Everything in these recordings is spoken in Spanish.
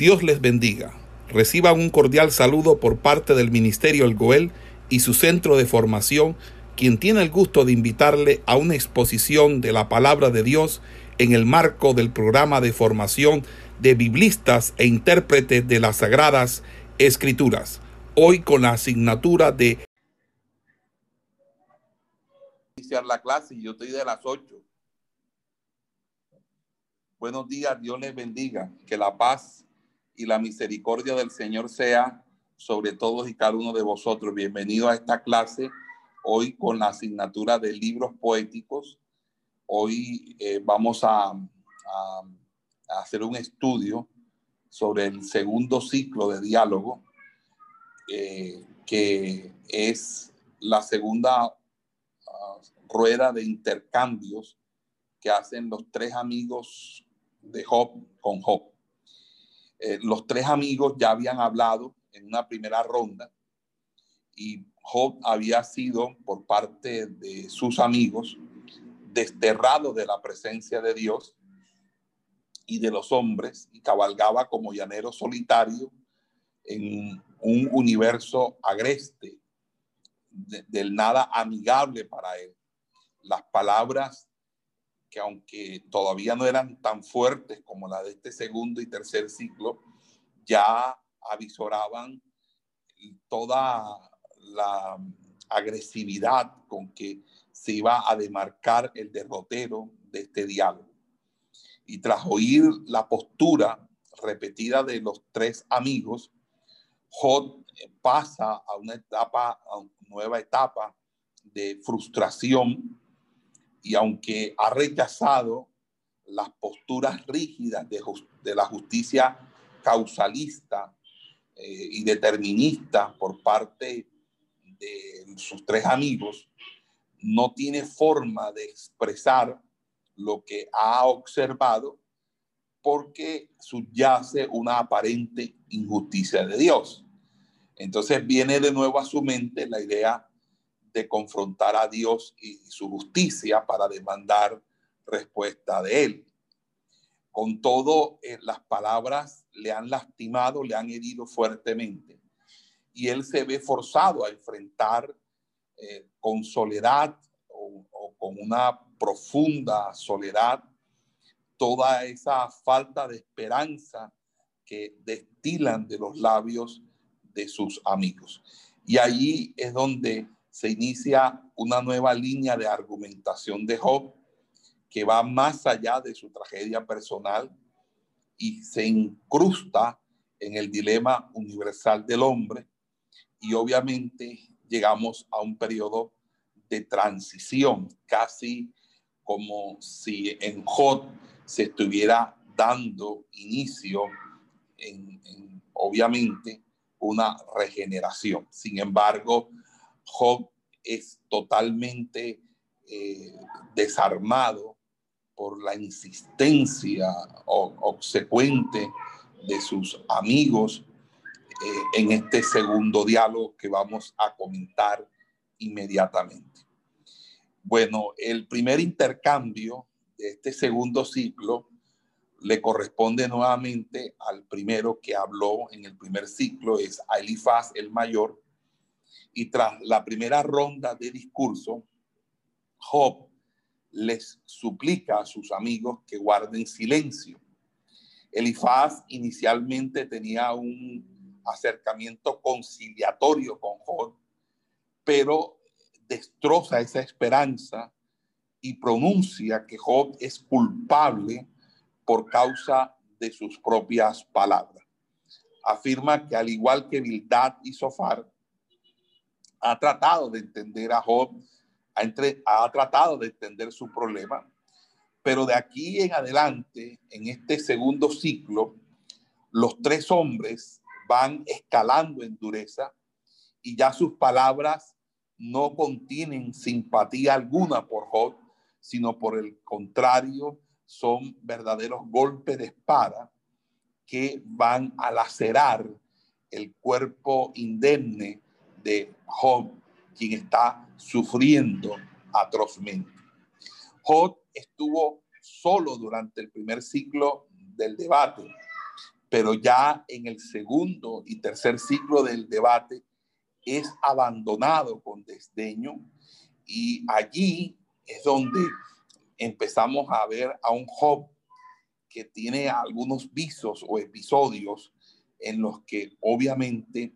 Dios les bendiga. Reciban un cordial saludo por parte del Ministerio El Goel y su centro de formación, quien tiene el gusto de invitarle a una exposición de la palabra de Dios en el marco del programa de formación de biblistas e intérpretes de las Sagradas Escrituras, hoy con la asignatura de iniciar la clase yo estoy de las 8. Buenos días, Dios les bendiga, que la paz y la misericordia del Señor sea sobre todos y cada uno de vosotros. Bienvenido a esta clase hoy con la asignatura de libros poéticos. Hoy eh, vamos a, hacer un estudio sobre el segundo ciclo de diálogo, eh, que es la segunda uh, rueda de intercambios que hacen los tres amigos de Job con Job. Eh, los tres amigos ya habían hablado en una primera ronda y Job había sido por parte de sus amigos desterrado de la presencia de Dios y de los hombres y cabalgaba como llanero solitario en un universo agreste, de, del nada amigable para él. Las palabras que aunque todavía no eran tan fuertes como la de este segundo y tercer ciclo, ya avisoraban toda la agresividad con que se iba a demarcar el derrotero de este diálogo. Y tras oír la postura repetida de los tres amigos, Job pasa a una etapa, a una nueva etapa de frustración y aunque ha rechazado las posturas rígidas de, la justicia causalista eh, y determinista por parte de sus tres amigos, no tiene forma de expresar lo que ha observado porque subyace una aparente injusticia de Dios. Entonces viene de nuevo a su mente la idea de confrontar a Dios y su justicia para demandar respuesta de él. Con todo, eh, las palabras le han lastimado, le han herido fuertemente. Y él se ve forzado a enfrentar eh, con soledad o, o con una profunda soledad toda esa falta de esperanza que destilan de los labios de sus amigos. Y allí es donde se inicia una nueva línea de argumentación de Job que va más allá de su tragedia personal y se incrusta en el dilema universal del hombre y obviamente llegamos a un periodo de transición, casi como si en Job se estuviera dando inicio en, en obviamente una regeneración. Sin embargo, Job es totalmente eh, desarmado por la insistencia obsecuente de sus amigos eh, en este segundo diálogo que vamos a comentar inmediatamente. Bueno, el primer intercambio de este segundo ciclo le corresponde nuevamente al primero que habló en el primer ciclo, es Elifaz el mayor, y tras la primera ronda de discurso, Job les suplica a sus amigos que guarden silencio. Elifaz inicialmente tenía un acercamiento conciliatorio con Job, pero destroza esa esperanza y pronuncia que Job es culpable por causa de sus propias palabras. Afirma que al igual que Bildad y Sofar, ha tratado de entender a Job, ha, entre, ha tratado de entender su problema, pero de aquí en adelante, en este segundo ciclo, los tres hombres van escalando en dureza y ya sus palabras no contienen simpatía alguna por Job, sino por el contrario, son verdaderos golpes de espada que van a lacerar el cuerpo indemne de Job, quien está sufriendo atrozmente. Job estuvo solo durante el primer ciclo del debate, pero ya en el segundo y tercer ciclo del debate es abandonado con desdeño y allí es donde empezamos a ver a un Job que tiene algunos visos o episodios en los que obviamente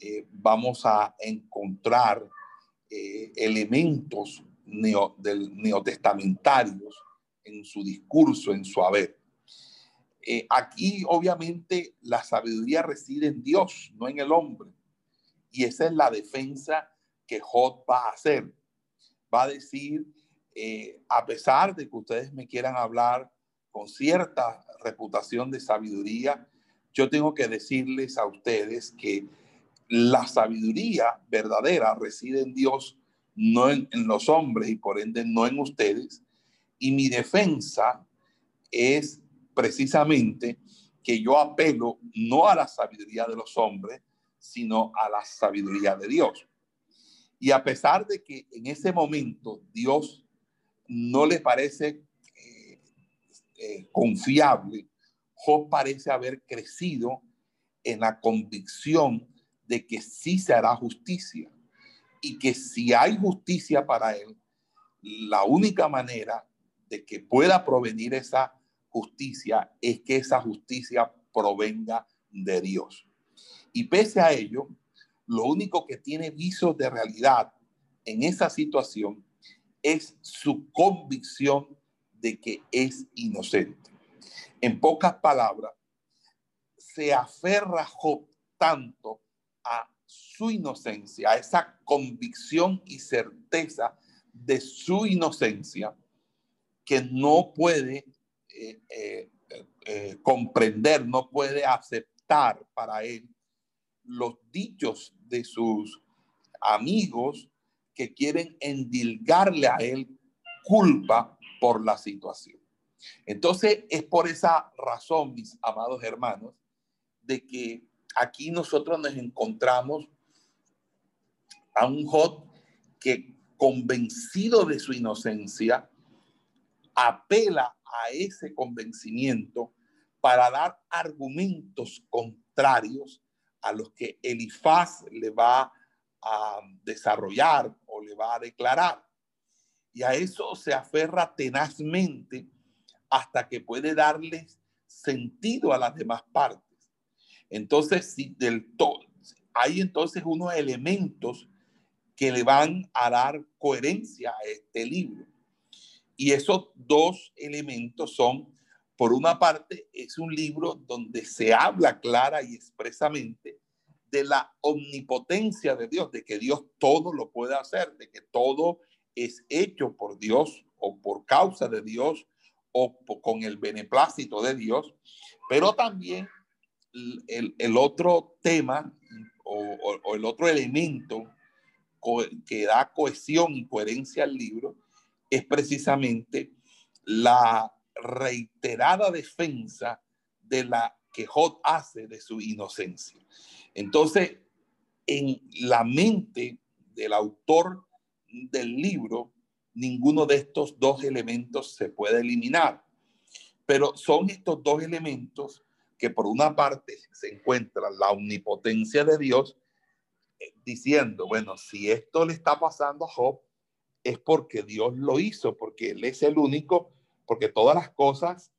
eh, vamos a encontrar eh, elementos del neotestamentarios en su discurso, en su haber. Eh, aquí obviamente la sabiduría reside en Dios, no en el hombre. Y esa es la defensa que Job va a hacer. Va a decir, a pesar de que ustedes me quieran hablar con cierta reputación de sabiduría, yo tengo que decirles a ustedes que la sabiduría verdadera reside en Dios, no en, los hombres y por ende no en ustedes. Y mi defensa es precisamente que yo apelo no a la sabiduría de los hombres, sino a la sabiduría de Dios. Y a pesar de que en ese momento Dios no le parece eh, eh, confiable, Job parece haber crecido en la convicción de que sí se hará justicia y que si hay justicia para él, la única manera de que pueda provenir esa justicia es que esa justicia provenga de Dios. Y pese a ello, lo único que tiene visos de realidad en esa situación es su convicción de que es inocente. En pocas palabras, se aferra Job tanto a su inocencia, a esa convicción y certeza de su inocencia, que no puede eh, eh, eh, comprender, no puede aceptar para él los dichos de sus amigos que quieren endilgarle a él culpa por la situación. Entonces, es por esa razón, mis amados hermanos, de que aquí nosotros nos encontramos a un Job que convencido de su inocencia, apela a ese convencimiento para dar argumentos contrarios a los que Elifaz le va a desarrollar o le va a declarar. Y a eso se aferra tenazmente hasta que puede darles sentido a las demás partes. Entonces, si del todo, hay entonces unos elementos que le van a dar coherencia a este libro. Y esos dos elementos son, por una parte, es un libro donde se habla clara y expresamente de la omnipotencia de Dios, de que Dios todo lo puede hacer, de que todo es hecho por Dios o por causa de Dios o con el beneplácito de Dios, pero también el, otro tema o, el otro elemento que da cohesión y coherencia al libro es precisamente la reiterada defensa de la que Job hace de su inocencia. Entonces, en la mente del autor del libro, ninguno de estos dos elementos se puede eliminar. Pero son estos dos elementos que por una parte se encuentra la omnipotencia de Dios, eh, diciendo, bueno, si esto le está pasando a Job, es porque Dios lo hizo, porque Él es el único, porque todas las cosas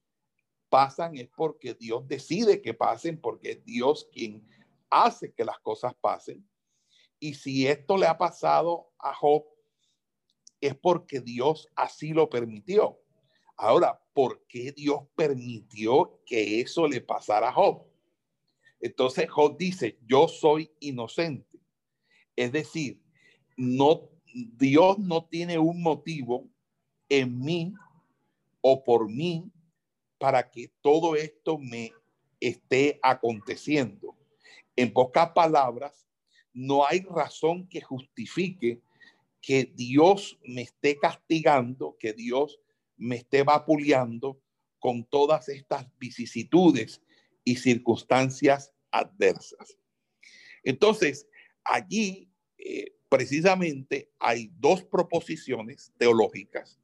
pasan es porque Dios decide que pasen, porque es Dios quien hace que las cosas pasen. Y si esto le ha pasado a Job, es porque Dios así lo permitió. Ahora, ¿por qué Dios permitió que eso le pasara a Job? Entonces Job dice, yo soy inocente. Es decir, no, Dios no tiene un motivo en mí o por mí para que todo esto me esté aconteciendo. En pocas palabras, no hay razón que justifique que Dios me esté castigando, que Dios me esté vapuleando con todas estas vicisitudes y circunstancias adversas. Entonces, allí eh, precisamente hay dos proposiciones teológicas.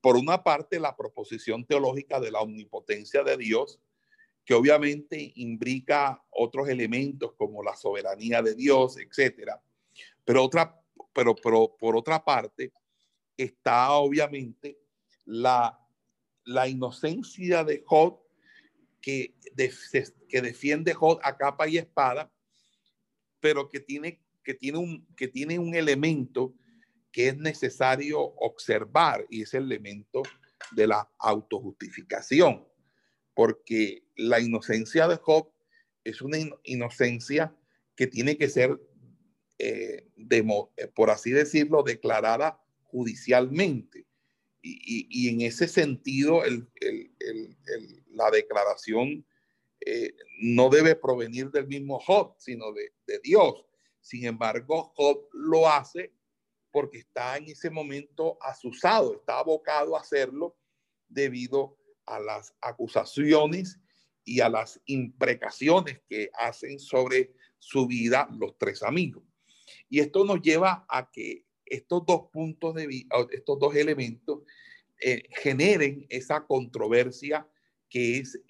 Por una parte, la proposición teológica de la omnipotencia de Dios que obviamente imbrica otros elementos como la soberanía de Dios, etcétera. Pero, otra, pero, pero por otra parte está obviamente la, la inocencia de Job que, que defiende Job a capa y espada, pero que tiene, que, tiene un, que tiene un elemento que es necesario observar y es el elemento de la autojustificación, porque la inocencia de Job es una inocencia que tiene que ser, eh, eh, por así decirlo, declarada judicialmente. Y, en ese sentido, la declaración eh, no debe provenir del mismo Job, sino de, Dios. Sin embargo, Job lo hace porque está en ese momento asusado, está abocado a hacerlo debido a las acusaciones y a las imprecaciones que hacen sobre su vida los tres amigos. Y esto nos lleva a que estos dos puntos de vista, estos dos elementos eh, generen esa controversia que es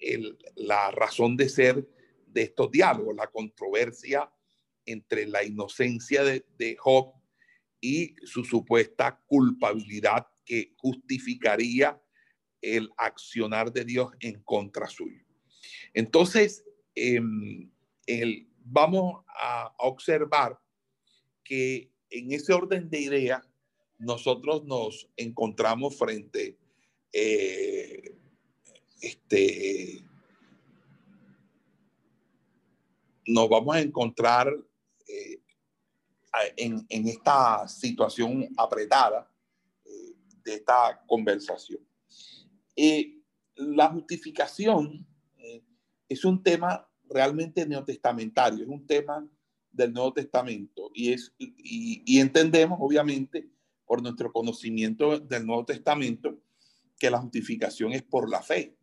la razón de ser de estos diálogos, la controversia entre la inocencia de, de Job y su supuesta culpabilidad que justificaría el accionar de Dios en contra suyo. Entonces, em, vamos a, observar que en ese orden de ideas nosotros nos encontramos frente eh, este nos vamos a encontrar eh, en, esta situación apretada eh, de esta conversación. La justificación eh, es un tema realmente neotestamentario, es un tema del Nuevo Testamento y, es, y, entendemos, obviamente, por nuestro conocimiento del Nuevo Testamento, que la justificación es por la fe.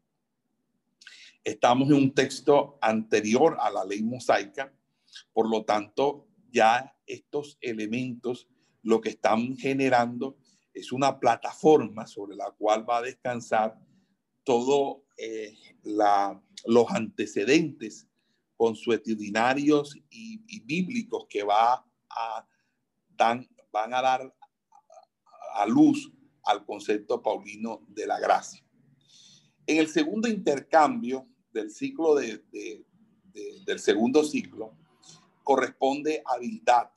Estamos en un texto anterior a la ley mosaica, por lo tanto, ya estos elementos lo que están generando es una plataforma sobre la cual va a descansar todo eh, los antecedentes consuetudinarios y, y bíblicos que va a dan, van a dar a luz al concepto paulino de la gracia. En el segundo intercambio del ciclo de, del segundo ciclo, corresponde a Bildad.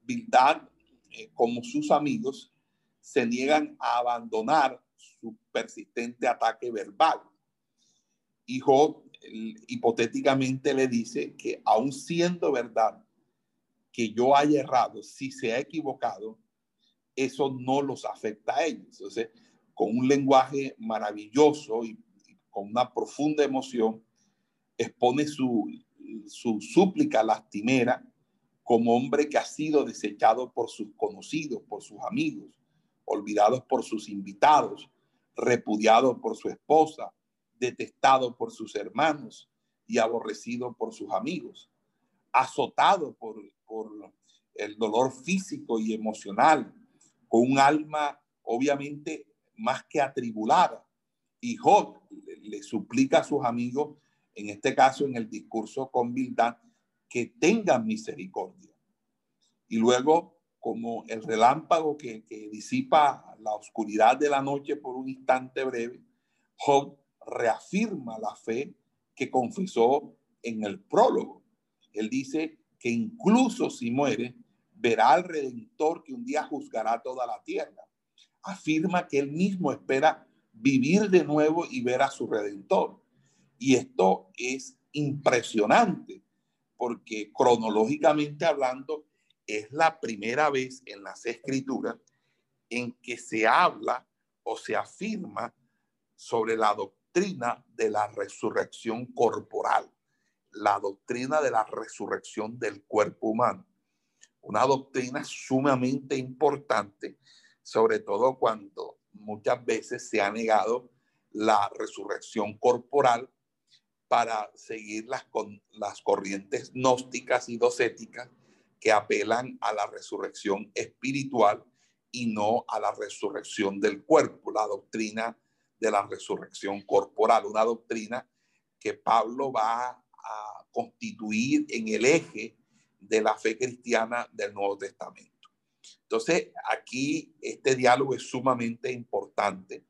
Bildad, eh, como sus amigos, se niegan a abandonar su persistente ataque verbal. Y Job hipotéticamente le dice que aun siendo verdad que yo haya errado, si se ha equivocado, eso no los afecta a ellos. Entonces, con un lenguaje maravilloso y con una profunda emoción, expone su su súplica lastimera como hombre que ha sido desechado por sus conocidos, por sus amigos, olvidados por sus invitados, repudiado por su esposa, detestado por sus hermanos y aborrecido por sus amigos, azotado por, por el dolor físico y emocional, con un alma obviamente más que atribulada. Y Job le suplica a sus amigos en este caso en el discurso con Bildad, que tengan misericordia. Y luego, como el relámpago que, que disipa la oscuridad de la noche por un instante breve, Job reafirma la fe que confesó en el prólogo. Él dice que incluso si muere, verá al Redentor que un día juzgará toda la tierra. Afirma que él mismo espera vivir de nuevo y ver a su Redentor. Y esto es impresionante porque cronológicamente hablando es la primera vez en las escrituras en que se habla o se afirma sobre la doctrina de la resurrección corporal, la doctrina de la resurrección del cuerpo humano. Una doctrina sumamente importante, sobre todo cuando muchas veces se ha negado la resurrección corporal para seguir las, con, las corrientes gnósticas y docéticas que apelan a la resurrección espiritual y no a la resurrección del cuerpo, la doctrina de la resurrección corporal, una doctrina que Pablo va a constituir en el eje de la fe cristiana del Nuevo Testamento. Entonces, aquí este diálogo es sumamente importante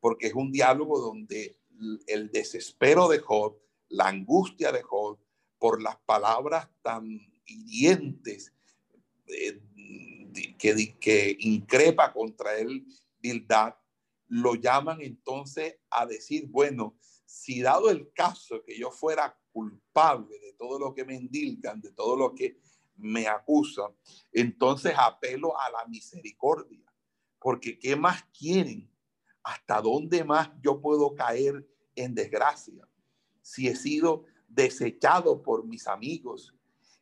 porque es un diálogo donde el desespero de Job, la angustia de Job por las palabras tan hirientes eh, que, que increpa contra él Bildad, lo llaman entonces a decir, bueno, si dado el caso que yo fuera culpable de todo lo que me indilgan, de todo lo que me acusan, entonces apelo a la misericordia, porque ¿qué más quieren? ¿Hasta dónde más yo puedo caer en desgracia? Si he sido desechado por mis amigos,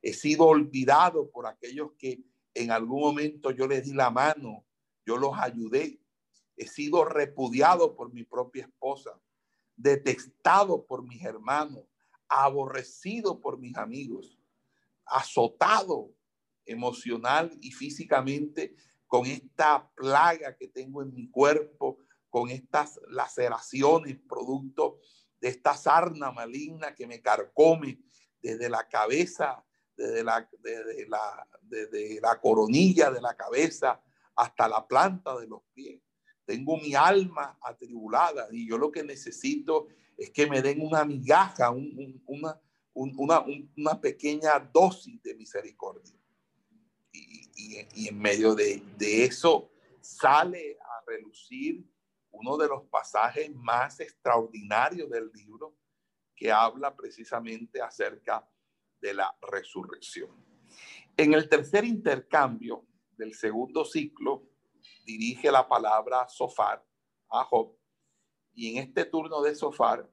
he sido olvidado por aquellos que en algún momento yo les di la mano, yo los ayudé, he sido repudiado por mi propia esposa, detestado por mis hermanos, aborrecido por mis amigos, azotado emocional y físicamente con esta plaga que tengo en mi cuerpo, con estas laceraciones producto de esta sarna maligna que me carcome desde la cabeza, desde la, la, desde la coronilla de la cabeza hasta la planta de los pies. Tengo mi alma atribulada y yo lo que necesito es que me den una migaja, una, una, una, pequeña dosis de misericordia. Y, y, y en medio de, de eso sale a relucir uno de los pasajes más extraordinarios del libro que habla precisamente acerca de la resurrección. En el tercer intercambio del segundo ciclo, dirige la palabra Sofar a Job. Y en este turno de Sofar,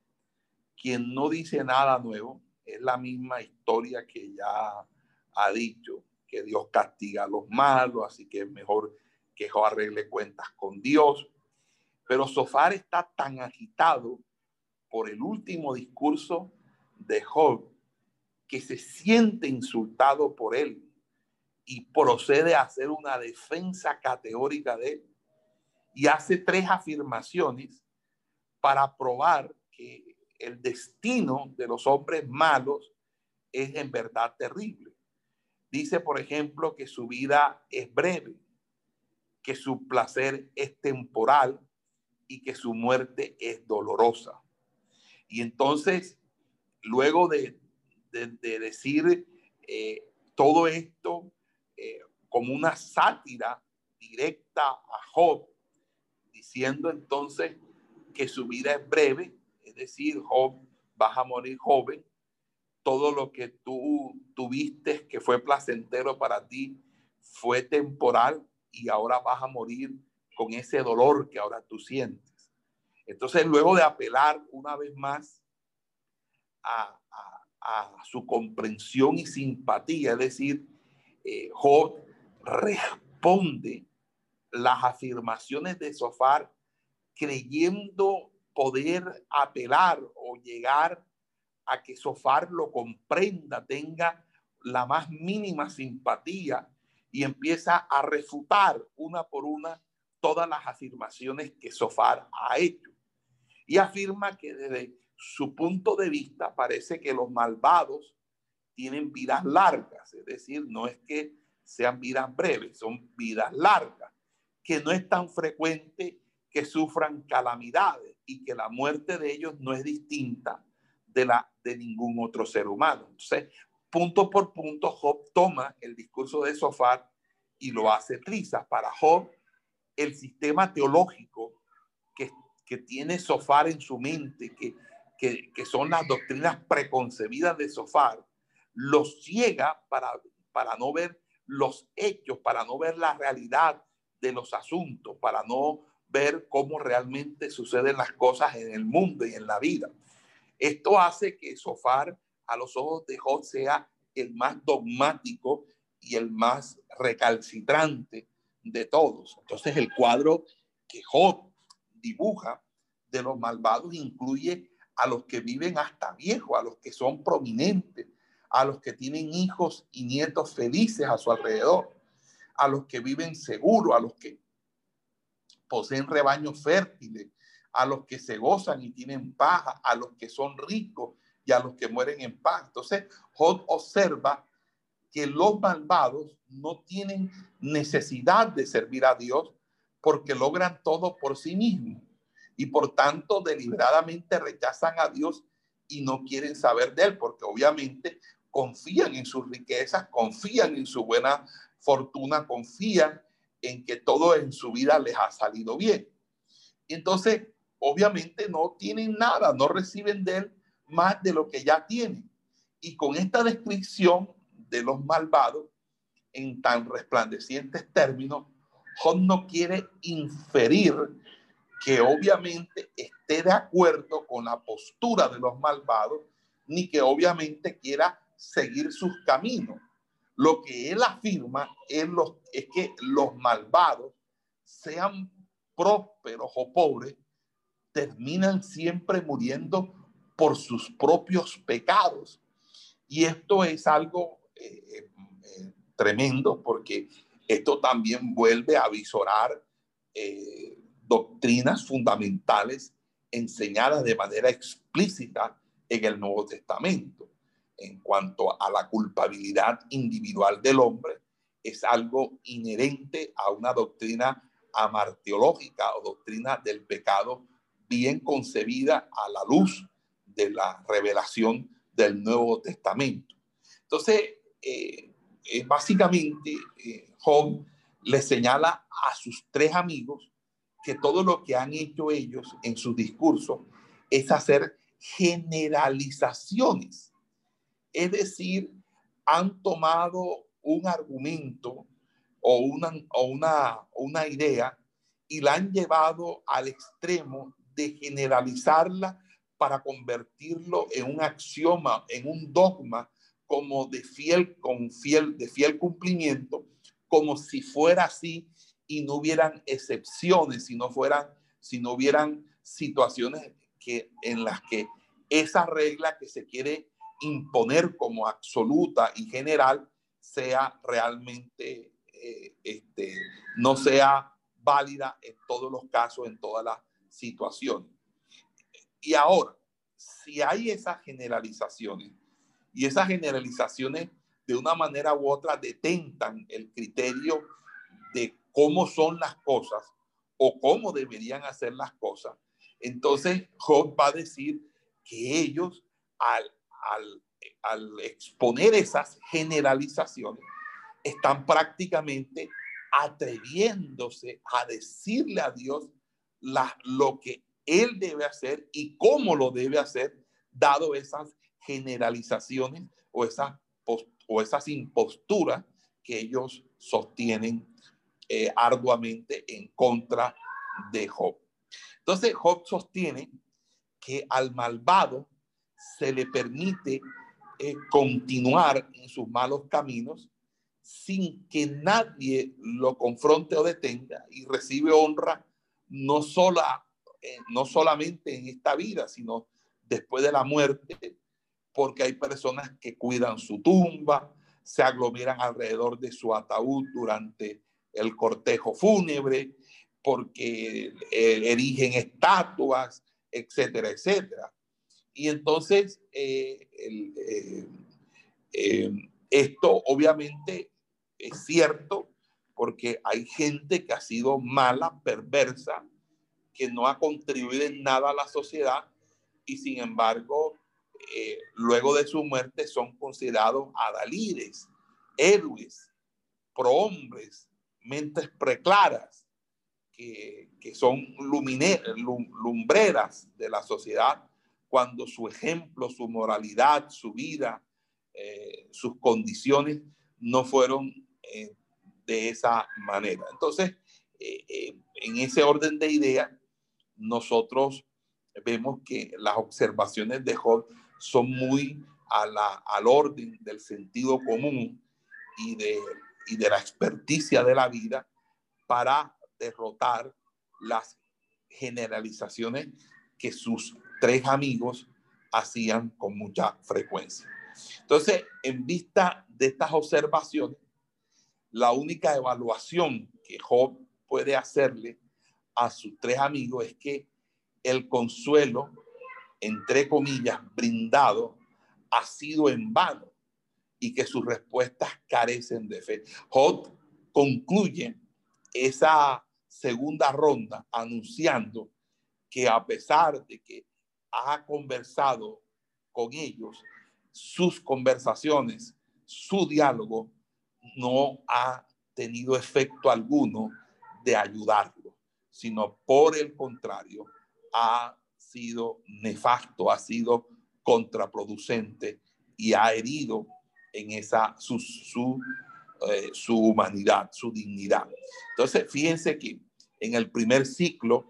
quien no dice nada nuevo, es la misma historia que ya ha dicho, que Dios castiga a los malos, así que es mejor que Job arregle cuentas con Dios. Pero Sofar está tan agitado por el último discurso de Job que se siente insultado por él y procede a hacer una defensa categórica de él. Y hace tres afirmaciones para probar que el destino de los hombres malos es en verdad terrible. Dice, por ejemplo, que su vida es breve, que su placer es temporal y que su muerte es dolorosa. Y entonces, luego de, decir eh, todo esto eh, como una sátira directa a Job, diciendo entonces que su vida es breve, es decir, Job, vas a morir joven, todo lo que tú tuviste que fue placentero para ti fue temporal y ahora vas a morir con ese dolor que ahora tú sientes. Entonces, luego de apelar una vez más a, su comprensión y simpatía, es decir, eh, Job responde las afirmaciones de Sofar creyendo poder apelar o llegar a que Sofar lo comprenda, tenga la más mínima simpatía y empieza a refutar una por una todas las afirmaciones que Sofar ha hecho. Y afirma que desde su punto de vista parece que los malvados tienen vidas largas, es decir, no es que sean vidas breves, son vidas largas, que no es tan frecuente que sufran calamidades y que la muerte de ellos no es distinta de la de ningún otro ser humano. Entonces, punto por punto, Job toma el discurso de Sofar y lo hace trizas. Para Job, el sistema teológico que, que tiene Sofar en su mente, que, que, que son las doctrinas preconcebidas de Sofar, los ciega para, para no ver los hechos, para no ver la realidad de los asuntos, para no ver cómo realmente suceden las cosas en el mundo y en la vida. Esto hace que Sofar a los ojos de Job sea el más dogmático y el más recalcitrante de todos. Entonces el cuadro que Job dibuja de los malvados incluye a los que viven hasta viejos, a los que son prominentes, a los que tienen hijos y nietos felices a su alrededor, a los que viven seguros, a los que poseen rebaños fértiles, a los que se gozan y tienen paz, a los que son ricos y a los que mueren en paz. Entonces, Job observa que los malvados no tienen necesidad de servir a Dios porque logran todo por sí mismos y por tanto deliberadamente rechazan a Dios y no quieren saber de él porque obviamente confían en sus riquezas, confían en su buena fortuna, confían en que todo en su vida les ha salido bien. Y entonces, obviamente no tienen nada, no reciben de él más de lo que ya tienen. Y con esta descripción de los malvados, en tan resplandecientes términos, Job no quiere inferir que obviamente esté de acuerdo con la postura de los malvados, ni que obviamente quiera seguir sus caminos. Lo que él afirma es, los, es que los malvados, sean prósperos o pobres, terminan siempre muriendo por sus propios pecados. Y esto es algo eh, eh, tremendo porque esto también vuelve a visorar eh, doctrinas fundamentales enseñadas de manera explícita en el Nuevo Testamento. En cuanto a la culpabilidad individual del hombre, es algo inherente a una doctrina amarteológica o doctrina del pecado bien concebida a la luz de la revelación del Nuevo Testamento. Entonces, eh, eh, básicamente, eh, Job le señala a sus tres amigos que todo lo que han hecho ellos en sus discursos es hacer generalizaciones. Es decir, han tomado un argumento o una, o una, idea y la han llevado al extremo de generalizarla para convertirlo en un axioma, en un dogma como de fiel, con fiel, de fiel cumplimiento, como si fuera así y no hubieran excepciones, si no fueran, si no hubieran situaciones que, en las que esa regla que se quiere imponer como absoluta y general sea realmente, eh, este, no sea válida en todos los casos, en todas las situaciones. Y ahora, si hay esas generalizaciones y esas generalizaciones de una manera u otra detentan el criterio de cómo son las cosas o cómo deberían hacer las cosas, entonces Job va a decir que ellos al, al, exponer esas generalizaciones están prácticamente atreviéndose a decirle a Dios lo que Él debe hacer y cómo lo debe hacer, dado esas generalizaciones o esas, o esas imposturas que ellos sostienen eh, arduamente en contra de Job. Entonces Job sostiene que al malvado se le permite eh, continuar en sus malos caminos sin que nadie lo confronte o detenga y recibe honra no, sola, eh, no solamente en esta vida, sino después de la muerte, porque hay personas que cuidan su tumba, se aglomeran alrededor de su ataúd durante el cortejo fúnebre, porque eh, erigen estatuas, etcétera, etcétera. Y entonces, eh, esto obviamente es cierto porque hay gente que ha sido mala, perversa, que no ha contribuido en nada a la sociedad y sin embargo, eh, luego de su muerte son considerados adalides, héroes, prohombres, mentes preclaras, que, que son lumbreras de la sociedad cuando su ejemplo, su moralidad, su vida, eh, sus condiciones no fueron eh, de esa manera. Entonces, eh, eh, en ese orden de ideas, nosotros vemos que las observaciones de Job son muy a la, al orden del sentido común y de, y de la experticia de la vida para derrotar las generalizaciones que sus tres amigos hacían con mucha frecuencia. Entonces, en vista de estas observaciones, la única evaluación que Job puede hacerle a sus tres amigos es que el consuelo, entre comillas, brindado, ha sido en vano y que sus respuestas carecen de fe. Job concluye esa segunda ronda anunciando que a pesar de que ha conversado con ellos, sus conversaciones, su diálogo no ha tenido efecto alguno de ayudarlo, sino por el contrario, ha sido nefasto, ha sido contraproducente y ha herido en esa su, su, eh, su humanidad, su dignidad. Entonces, fíjense que en el primer ciclo,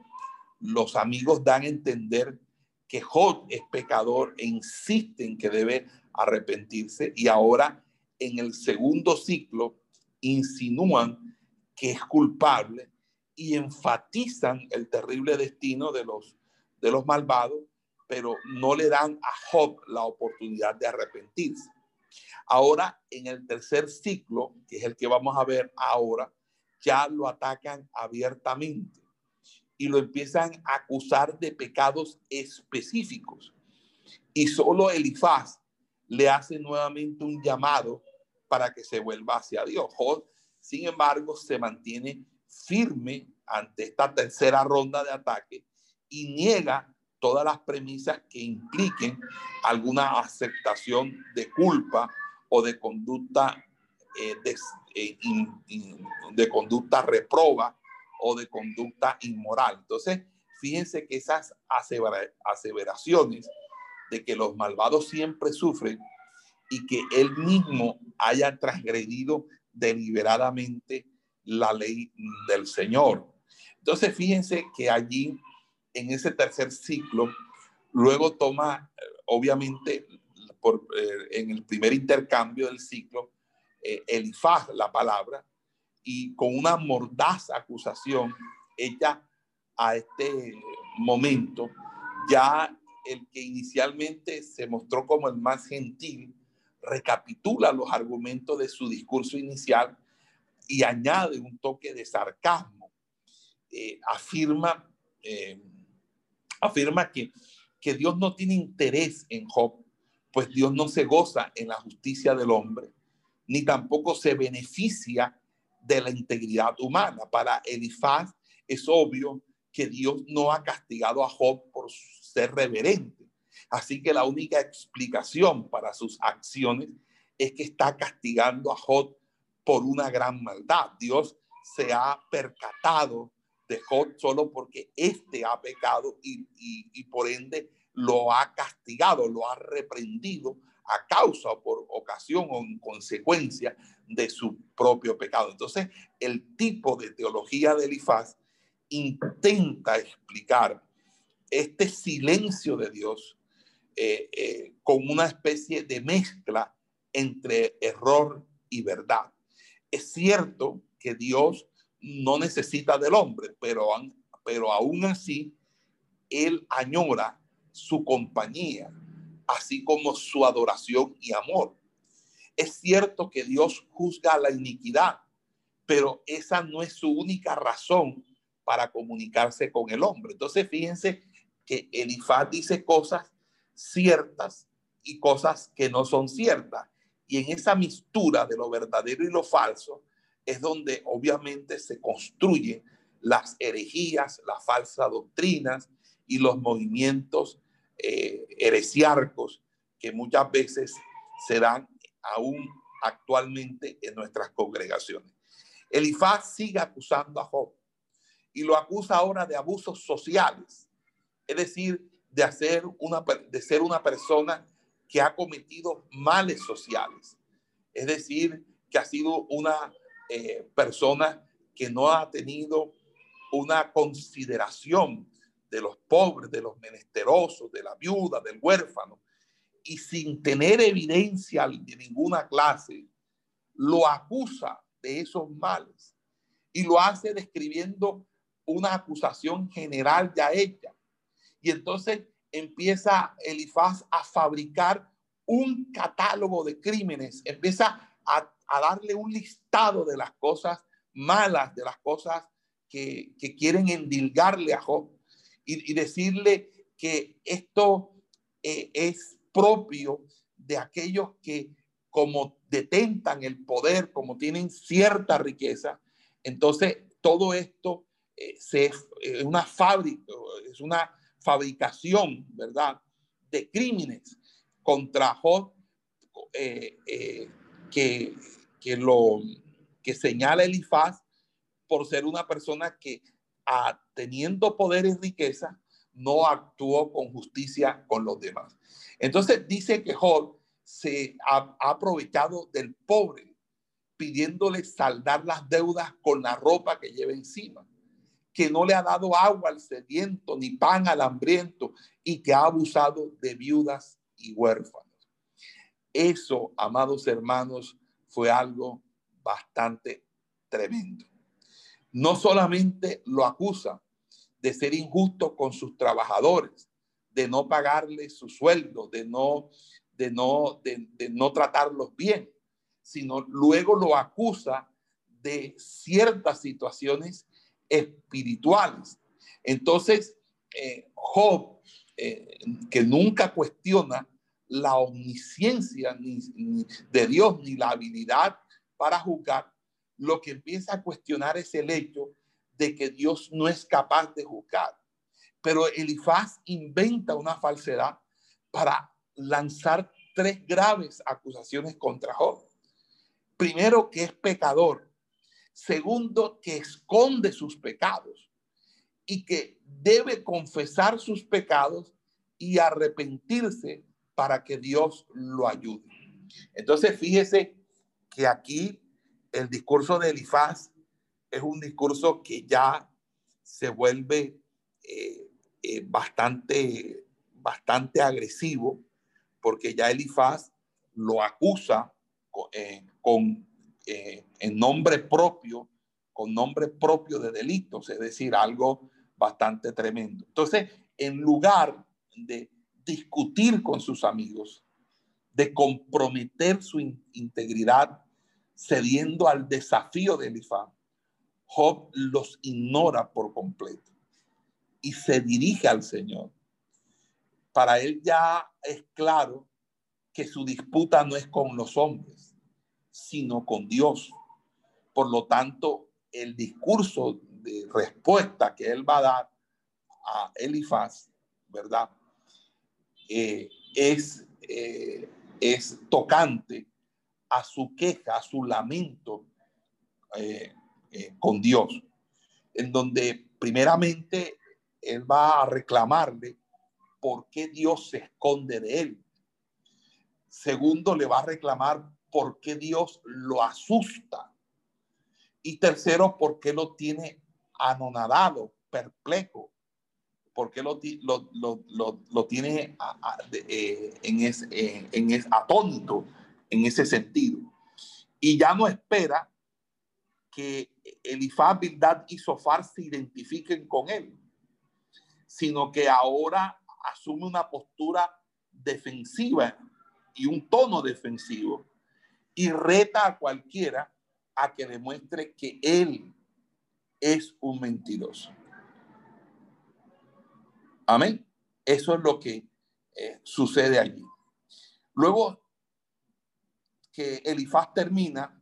los amigos dan a entender que Job es pecador e insisten que debe arrepentirse y ahora en el segundo ciclo insinúan que es culpable y enfatizan el terrible destino de los, de los malvados, pero no le dan a Job la oportunidad de arrepentirse. Ahora, en el tercer ciclo, que es el que vamos a ver ahora, ya lo atacan abiertamente y lo empiezan a acusar de pecados específicos. Y solo Elifaz le hace nuevamente un llamado para que se vuelva hacia Dios. Sin embargo, se mantiene firme ante esta tercera ronda de ataque y niega todas las premisas que impliquen alguna aceptación de culpa o de conducta eh, de, eh, de conducta reproba o de conducta inmoral. Entonces, fíjense que esas aseveraciones de que los malvados siempre sufren y que él mismo haya transgredido deliberadamente la ley del Señor. Entonces, fíjense que allí, en ese tercer ciclo, luego toma, obviamente, por, eh, en el primer intercambio del ciclo, eh, Elifaz la palabra, y con una mordaz acusación hecha a este momento, ya el que inicialmente se mostró como el más gentil, recapitula los argumentos de su discurso inicial y añade un toque de sarcasmo. Eh, afirma, eh, afirma que, que Dios no tiene interés en Job, pues Dios no se goza en la justicia del hombre, ni tampoco se beneficia de la integridad humana. Para Elifaz es obvio que Dios no ha castigado a Job por ser reverente. Así que la única explicación para sus acciones es que está castigando a Job por una gran maldad. Dios se ha percatado de Job solo porque éste ha pecado y, y por ende lo ha castigado, lo ha reprendido a causa o por ocasión o en consecuencia de su propio pecado. Entonces, el tipo de teología de Elifaz intenta explicar este silencio de Dios eh, eh, con una especie de mezcla entre error y verdad. Es cierto que Dios no necesita del hombre, pero, pero aún así, Él añora su compañía, así como su adoración y amor. Es cierto que Dios juzga la iniquidad, pero esa no es su única razón para comunicarse con el hombre. Entonces, fíjense que Elifaz dice cosas ciertas y cosas que no son ciertas. Y en esa mistura de lo verdadero y lo falso es donde obviamente se construyen las herejías, las falsas doctrinas y los movimientos eh, heresiarcos que muchas veces se dan aún actualmente en nuestras congregaciones. Elifaz sigue acusando a Job y lo acusa ahora de abusos sociales, es decir, de, hacer una, de ser una persona que ha cometido males sociales, es decir, que ha sido una eh, persona que no ha tenido una consideración de los pobres, de los menesterosos, de la viuda, del huérfano, y sin tener evidencia de ninguna clase, lo acusa de esos males y lo hace describiendo una acusación general ya hecha. Y entonces empieza Elifaz a fabricar un catálogo de crímenes, empieza a, darle un listado de las cosas malas, de las cosas que, que quieren endilgarle a Job y, decirle que esto eh, es propio de aquellos que como detentan el poder, como tienen cierta riqueza, entonces todo esto eh, se, es una fábrica, es una fabricación, ¿verdad?, de crímenes contra Job eh, eh, que, que, lo, que señala Elifaz por ser una persona que teniendo poder y riqueza no actuó con justicia con los demás. Entonces dice que Job se ha, aprovechado del pobre, pidiéndole saldar las deudas con la ropa que lleva encima, que no le ha dado agua al sediento ni pan al hambriento y que ha abusado de viudas y huérfanos. Eso, amados hermanos, fue algo bastante tremendo. No solamente lo acusa de ser injusto con sus trabajadores, de no pagarles su sueldo, de no de no, de, no tratarlos bien, sino luego lo acusa de ciertas situaciones espirituales. Entonces, eh, Job, eh, que nunca cuestiona la omnisciencia ni, de Dios ni la habilidad para juzgar, lo que empieza a cuestionar es el hecho de que Dios no es capaz de juzgar. Pero Elifaz inventa una falsedad para lanzar tres graves acusaciones contra Job. Primero, que es pecador. Segundo, que esconde sus pecados y que debe confesar sus pecados y arrepentirse para que Dios lo ayude. Entonces, fíjese que aquí el discurso de Elifaz es un discurso que ya se vuelve eh, eh, bastante, bastante agresivo porque ya Elifaz lo acusa eh, con, en nombre propio, con nombre propio de delitos, es decir, algo bastante tremendo. Entonces, en lugar de discutir con sus amigos, de comprometer su integridad, cediendo al desafío de Elifaz, Job los ignora por completo y se dirige al Señor para él ya es claro que su disputa no es con los hombres, sino con Dios. Por lo tanto, el discurso de respuesta que él va a dar a Elifaz, ¿verdad? Eh, es, eh, es tocante a su queja, a su lamento eh, con Dios, en donde primeramente él va a reclamarle por qué Dios se esconde de él. Segundo, le va a reclamar por qué Dios lo asusta. Y tercero, por qué lo tiene anonadado, perplejo. ¿Por qué lo, tiene eh, en, ese, eh, en es, atónito en ese sentido? Y ya no espera que Elifaz, Bildad y Sofar se identifiquen con él, sino que ahora asume una postura defensiva y un tono defensivo y reta a cualquiera a que demuestre que él es un mentiroso. Amén. Eso es lo que eh, sucede allí. Luego que Elifaz termina,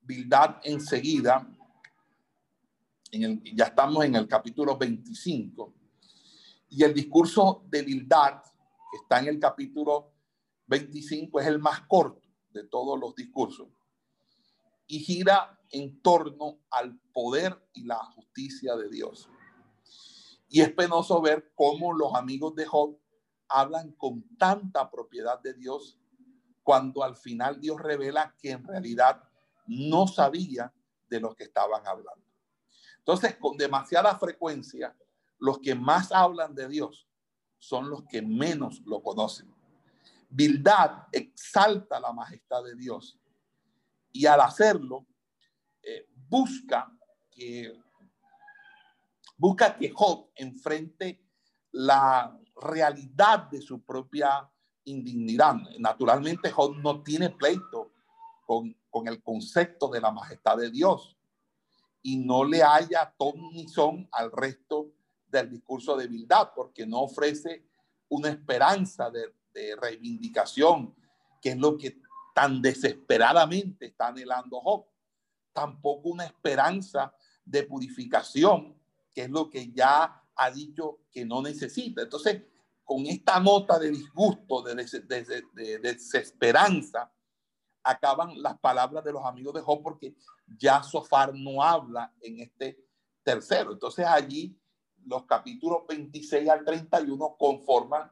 Bildad enseguida, en ya estamos en el capítulo 25, y el discurso de Bildad, que está en el capítulo 25, es el más corto de todos los discursos y gira en torno al poder y la justicia de Dios. Y es penoso ver cómo los amigos de Job hablan con tanta propiedad de Dios cuando al final Dios revela que en realidad no sabía de lo que estaban hablando. Entonces, con demasiada frecuencia, los que más hablan de Dios son los que menos lo conocen. Bildad exalta la majestad de Dios y al hacerlo eh, busca que busca que Job enfrente la realidad de su propia indignidad. Naturalmente Job no tiene pleito con, con el concepto de la majestad de Dios y no le haya ton ni son al resto del discurso de Bildad, porque no ofrece una esperanza de, de reivindicación, que es lo que tan desesperadamente está anhelando Job. Tampoco una esperanza de purificación, que es lo que ya ha dicho que no necesita. Entonces, con esta nota de disgusto, de, de, desesperanza, acaban las palabras de los amigos de Job porque ya Sofar no habla en este tercero. Entonces allí los capítulos 26 al 31 conforman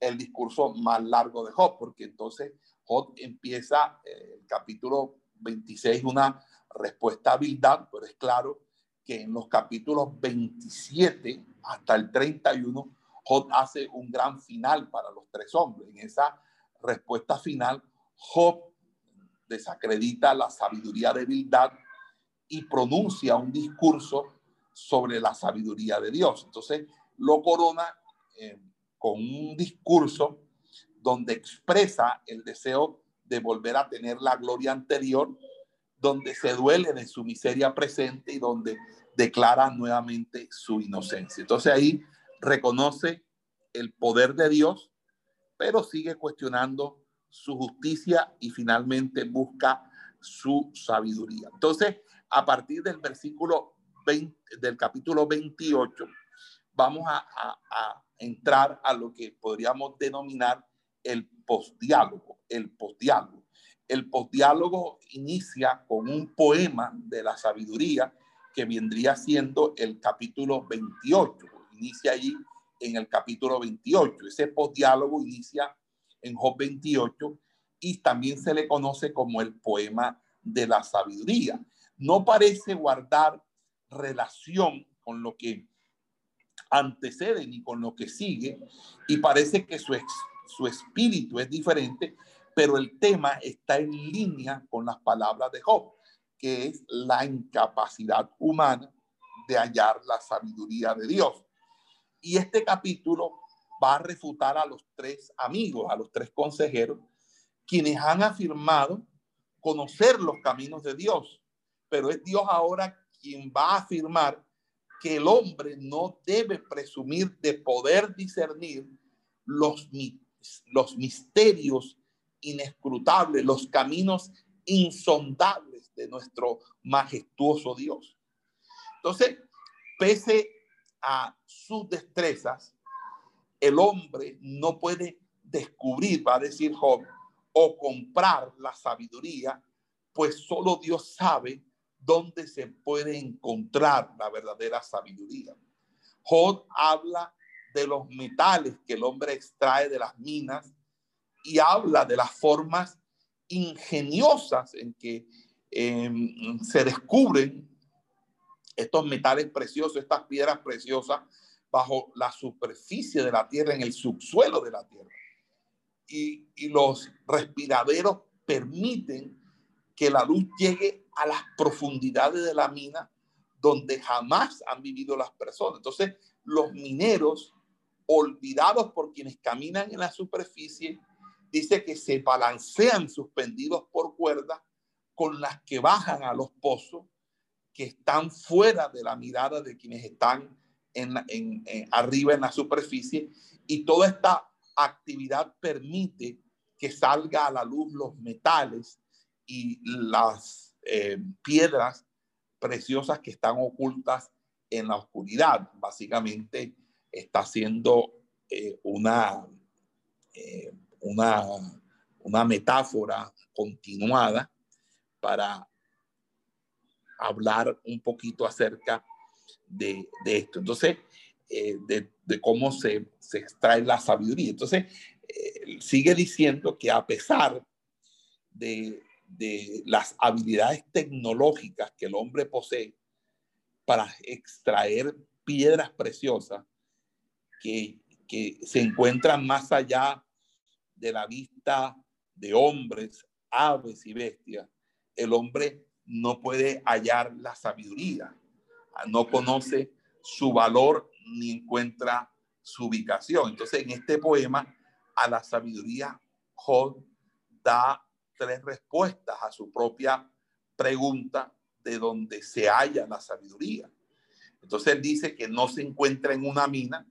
el discurso más largo de Job, porque entonces Job empieza eh, el capítulo 26 una respuesta a Bildad, pero es claro que en los capítulos 27 hasta el 31 Hace un gran final para los tres hombres. En esa respuesta final, Job desacredita la sabiduría de Bildad y pronuncia un discurso sobre la sabiduría de Dios. Entonces, lo corona eh, con un discurso donde expresa el deseo de volver a tener la gloria anterior, donde se duele de su miseria presente y donde declara nuevamente su inocencia. Entonces ahí reconoce el poder de Dios, pero sigue cuestionando su justicia y finalmente busca su sabiduría. Entonces, a partir del versículo 20, del capítulo 28, vamos a, entrar a lo que podríamos denominar el postdiálogo, el postdiálogo. El postdiálogo inicia con un poema de la sabiduría que vendría siendo el capítulo 28. Inicia allí en el capítulo 28. Ese postdiálogo inicia en Job 28 y también se le conoce como el poema de la sabiduría. No parece guardar relación con lo que antecede ni con lo que sigue y parece que su, su espíritu es diferente, pero el tema está en línea con las palabras de Job que es la incapacidad humana de hallar la sabiduría de Dios. Y este capítulo va a refutar a los tres amigos, a los tres consejeros, quienes han afirmado conocer los caminos de Dios. Pero es Dios ahora quien va a afirmar que el hombre no debe presumir de poder discernir los, los misterios inescrutables, los caminos insondables de nuestro majestuoso Dios. Entonces, pese a sus destrezas, el hombre no puede descubrir, va a decir Job, o comprar la sabiduría, pues solo Dios sabe dónde se puede encontrar la verdadera sabiduría. Job habla de los metales que el hombre extrae de las minas y habla de las formas ingeniosas en que Em, se descubren estos metales preciosos, estas piedras preciosas bajo la superficie de la tierra, en el subsuelo de la tierra. Y, los respiraderos permiten que la luz llegue a las profundidades de la mina donde jamás han vivido las personas. Entonces, los mineros, olvidados por quienes caminan en la superficie, dice que se balancean suspendidos por cuerdas con las que bajan a los pozos que están fuera de la mirada de quienes están en, arriba en la superficie y toda esta actividad permite que salga a la luz los metales y las eh, piedras preciosas que están ocultas en la oscuridad. Básicamente está haciendo eh, una, eh, una, una metáfora continuada para hablar un poquito acerca de, esto. Entonces, eh, de, cómo se, extrae la sabiduría. Entonces, eh, sigue diciendo que a pesar de, las habilidades tecnológicas que el hombre posee para extraer piedras preciosas que, que se encuentran más allá de la vista de hombres, aves y bestias, el hombre no puede hallar la sabiduría, no conoce su valor ni encuentra su ubicación. Entonces, en este poema, a la sabiduría, Job da tres respuestas a su propia pregunta de dónde se halla la sabiduría. Entonces él dice que no se encuentra en una mina,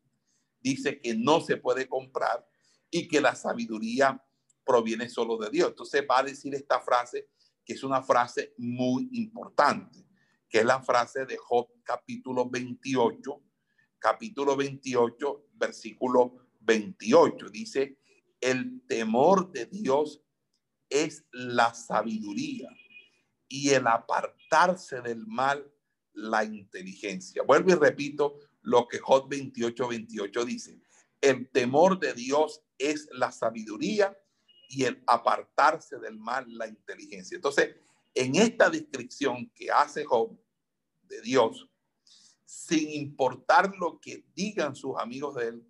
dice que no se puede comprar y que la sabiduría proviene solo de Dios. Entonces va a decir esta frase que es una frase muy importante, que es la frase de Job capítulo 28, capítulo 28, versículo 28. Dice, el temor de Dios es la sabiduría y el apartarse del mal la inteligencia. Vuelvo y repito lo que Job 28, 28 dice. El temor de Dios es la sabiduría y el apartarse del mal la inteligencia. Entonces, en esta descripción que hace Job de Dios, sin importar lo que digan sus amigos de él,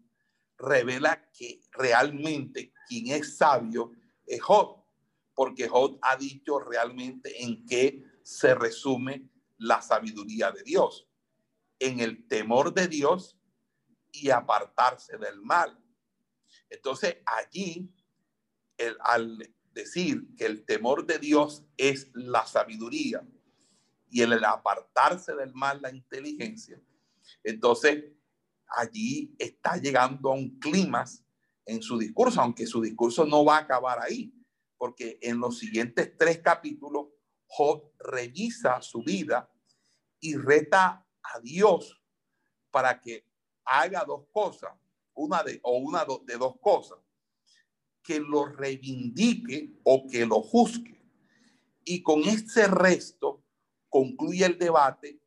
revela que realmente quien es sabio es Job, porque Job ha dicho realmente en qué se resume la sabiduría de Dios, en el temor de Dios y apartarse del mal. Entonces allí, al decir que el temor de Dios es la sabiduría y el apartarse del mal la inteligencia, entonces allí está llegando a un clima en su discurso, aunque su discurso no va a acabar ahí, porque en los siguientes tres capítulos Job revisa su vida y reta a Dios para que haga dos cosas, una de o una de dos cosas, que lo reivindique o que lo juzgue. Y con ese resto concluye el debate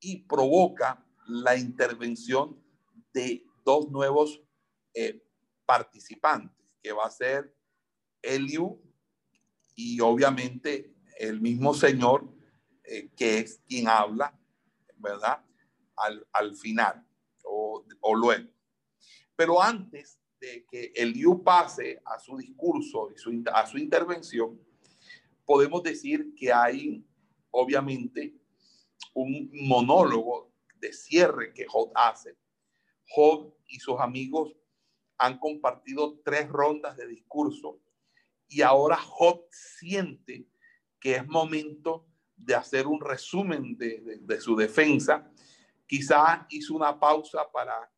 y provoca la intervención de dos nuevos eh, participantes, que va a ser Eliu y obviamente el mismo Señor, eh, que es quien habla, ¿verdad? Al, final o, luego. Pero antes de que Eliu pase a su discurso y su, a su intervención, podemos decir que hay obviamente un monólogo de cierre que Job hace Job y sus amigos han compartido tres rondas de discurso y ahora Job siente que es momento de hacer un resumen de, su defensa. Quizá hizo una pausa para